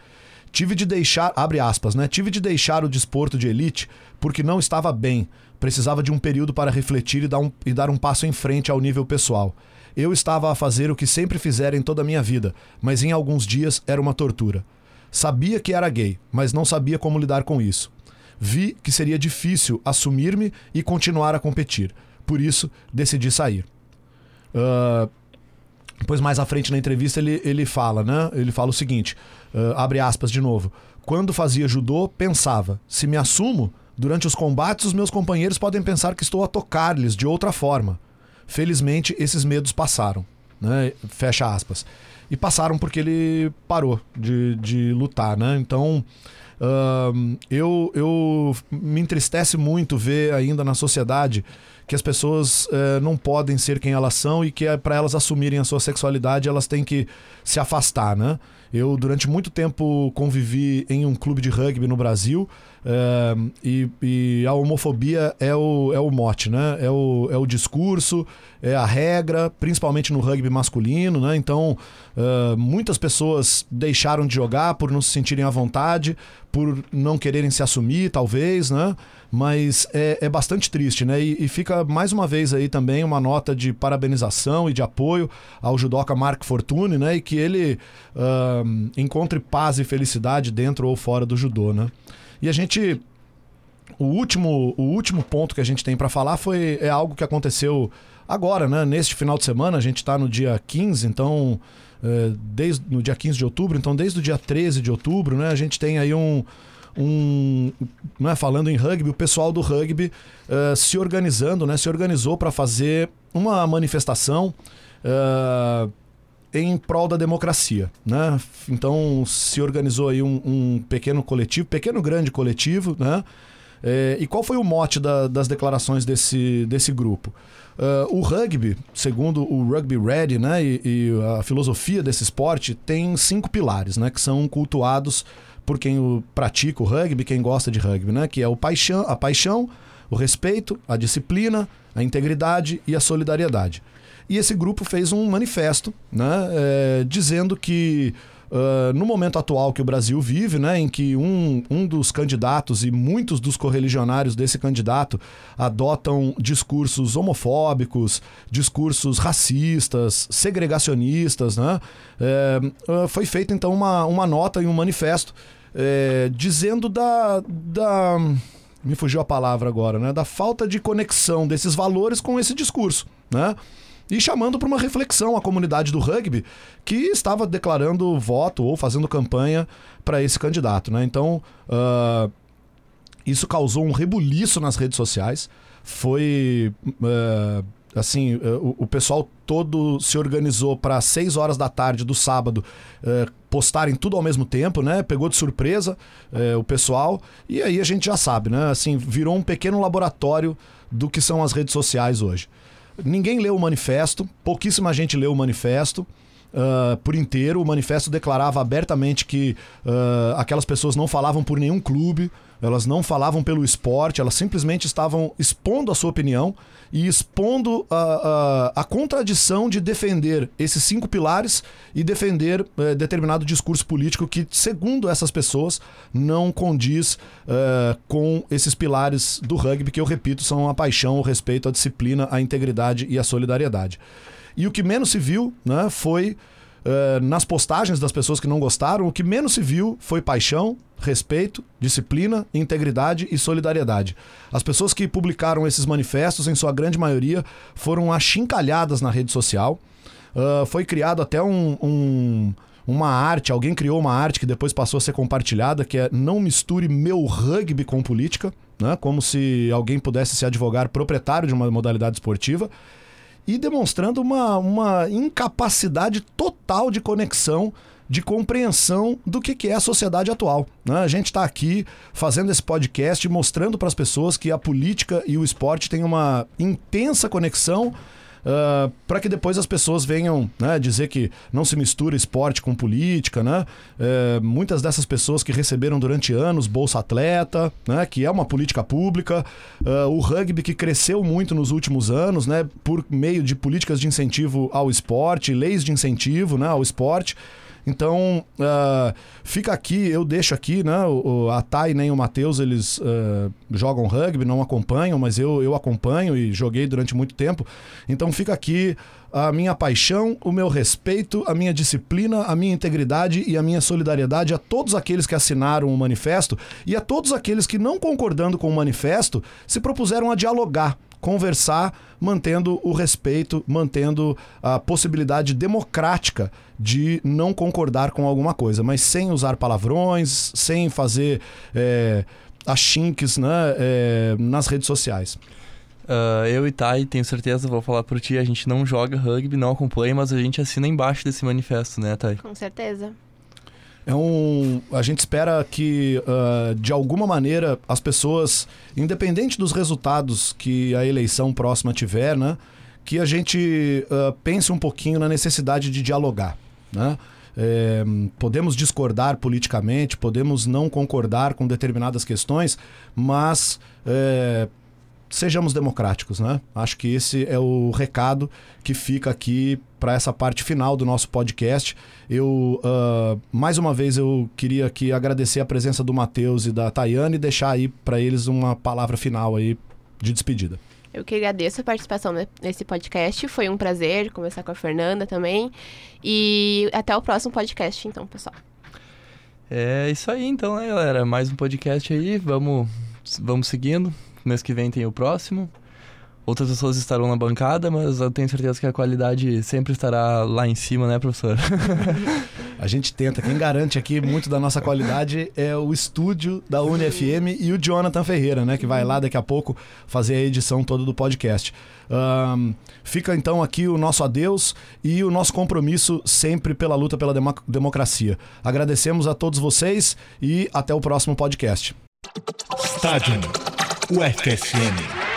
Tive de deixar, abre aspas, né? Tive de deixar o desporto de elite porque não estava bem. Precisava de um período para refletir e dar um, e dar um passo em frente ao nível pessoal. Eu estava a fazer o que sempre fizera em toda a minha vida, mas em alguns dias era uma tortura. Sabia que era gay, mas não sabia como lidar com isso. Vi que seria difícil assumir-me e continuar a competir. Por isso, decidi sair. Uh, depois, mais à frente na entrevista, ele, ele fala, né? Ele fala o seguinte: uh, abre aspas de novo. Quando fazia judô, pensava: se me assumo, durante os combates, os meus companheiros podem pensar que estou a tocar-lhes de outra forma. Felizmente, esses medos passaram. Né? Fecha aspas. E passaram porque ele parou de, de lutar, né? Então. Eu, eu me entristece muito ver ainda na sociedade que as pessoas uh, não podem ser quem elas são e que é para elas assumirem a sua sexualidade elas têm que se afastar, né? Eu durante muito tempo convivi em um clube de rugby no Brasil é, e, e, a homofobia é o, é o mote, né? É o, é o discurso, é a regra, principalmente no rugby masculino, né? Então, é, muitas pessoas deixaram de jogar por não se sentirem à vontade, por não quererem se assumir, talvez, né? Mas é, é bastante triste, né? E, e, fica mais uma vez aí também uma nota de parabenização e de apoio ao judoca Mark Fortune, né? E que ele uh, encontre paz e felicidade dentro ou fora do judô, né? E a gente o último, o último ponto que a gente tem para falar foi é algo que aconteceu agora, né? Neste final de semana, a gente está no dia 15, então é, desde no dia 15 de outubro, então desde o dia 13 de outubro, né, a gente tem aí um um, né, falando em rugby, o pessoal do rugby uh, se organizando, né, se organizou para fazer uma manifestação uh, em prol da democracia, né? Então se organizou aí um, um pequeno coletivo, pequeno grande coletivo, né? É, e qual foi o mote da, das declarações desse, desse grupo? Uh, o rugby, segundo o Rugby Ready, né, e, e, a filosofia desse esporte, tem cinco pilares, né, que são cultuados por quem o pratica o rugby, quem gosta de rugby, né, que é o paixão, a paixão, o respeito, a disciplina, a integridade e a solidariedade. E esse grupo fez um manifesto né, é, dizendo que Uh, no momento atual que o Brasil vive, né, em que um, um dos candidatos e muitos dos correligionários desse candidato adotam discursos homofóbicos, discursos racistas, segregacionistas, né, é, uh, foi feita então uma, uma nota e um manifesto é, dizendo da, da. Me fugiu a palavra agora, né? Da falta de conexão desses valores com esse discurso, né? E chamando para uma reflexão a comunidade do rugby que estava declarando voto ou fazendo campanha para esse candidato. Né? Então, uh, isso causou um rebuliço nas redes sociais. Foi. Uh, assim, uh, o, o, pessoal todo se organizou para 6 horas da tarde do sábado postarem tudo ao mesmo tempo, né? Pegou de surpresa o pessoal. E aí a gente já sabe, né? Assim, virou um pequeno laboratório do que são as redes sociais hoje. Ninguém leu o manifesto, pouquíssima gente leu o manifesto. Uh, por inteiro. O manifesto declarava abertamente que uh, aquelas pessoas não falavam por nenhum clube, elas não falavam pelo esporte, elas simplesmente estavam expondo a sua opinião e expondo a, a, a contradição de defender esses cinco pilares e defender uh, determinado discurso político que, segundo essas pessoas, não condiz uh, com esses pilares do rugby, que eu repito, são a paixão, o respeito, a disciplina, a integridade e a solidariedade. E o que menos se viu né, foi uh, nas postagens das pessoas que não gostaram, o que menos se viu foi paixão, respeito, disciplina, integridade e solidariedade. As pessoas que publicaram esses manifestos, em sua grande maioria, foram achincalhadas na rede social. Uh, foi criado até um, um, uma arte, alguém criou uma arte que depois passou a ser compartilhada, que é não misture meu rugby com política, né? como se alguém pudesse se advogar proprietário de uma modalidade esportiva e demonstrando uma, uma incapacidade total de conexão de compreensão do que, que é a sociedade atual. Né? A gente está aqui fazendo esse podcast mostrando para as pessoas que a política e o esporte têm uma intensa conexão uh, ah, para que depois as pessoas venham né, dizer que não se mistura esporte com política, né? Uh, muitas dessas pessoas que receberam durante anos Bolsa Atleta, né, que é uma política pública, uh, o rugby que cresceu muito nos últimos anos, né, por meio de políticas de incentivo ao esporte, leis de incentivo né, ao esporte. Então, uh, fica aqui, eu deixo aqui, né? O, a Thay nem o Matheus, eles uh, jogam rugby, não acompanham, mas eu, eu acompanho e joguei durante muito tempo. Então, fica aqui a minha paixão, o meu respeito, a minha disciplina, a minha integridade e a minha solidariedade a todos aqueles que assinaram o manifesto e a todos aqueles que, não concordando com o manifesto, se propuseram a dialogar conversar, mantendo o respeito, mantendo a possibilidade democrática de não concordar com alguma coisa, mas sem usar palavrões, sem fazer é, achinques né, é, nas redes sociais. Uh, eu e Thay, tenho certeza, vou falar por ti, a gente não joga rugby, não acompanha, mas a gente assina embaixo desse manifesto, né, Thay? Com certeza. É um, a gente espera que, uh, de alguma maneira, as pessoas, independente dos resultados que a eleição próxima tiver, né, que a gente uh, pense um pouquinho na necessidade de dialogar. Né? É, podemos discordar politicamente, podemos não concordar com determinadas questões, mas é, sejamos democráticos, né? Acho que esse é o recado que fica aqui para essa parte final do nosso podcast. Eu, uh, mais uma vez, eu queria aqui agradecer a presença do Matheus e da Tayane e deixar aí para eles uma palavra final aí de despedida. Eu que agradeço a participação nesse podcast. Foi um prazer conversar com a Fernanda também. E até o próximo podcast, então, pessoal. É isso aí, então, né, galera? Mais um podcast aí. Vamos, vamos seguindo. Mês que vem tem o próximo. Outras pessoas estarão na bancada, mas eu tenho certeza que a qualidade sempre estará lá em cima, né, professor? a gente tenta. Quem garante aqui muito da nossa qualidade é o estúdio da UniFM e o Jonathan Ferreira, né, que vai lá daqui a pouco fazer a edição toda do podcast. Um, fica então aqui o nosso adeus e o nosso compromisso sempre pela luta pela democracia. Agradecemos a todos vocês e até o próximo podcast. Estádio UFSM.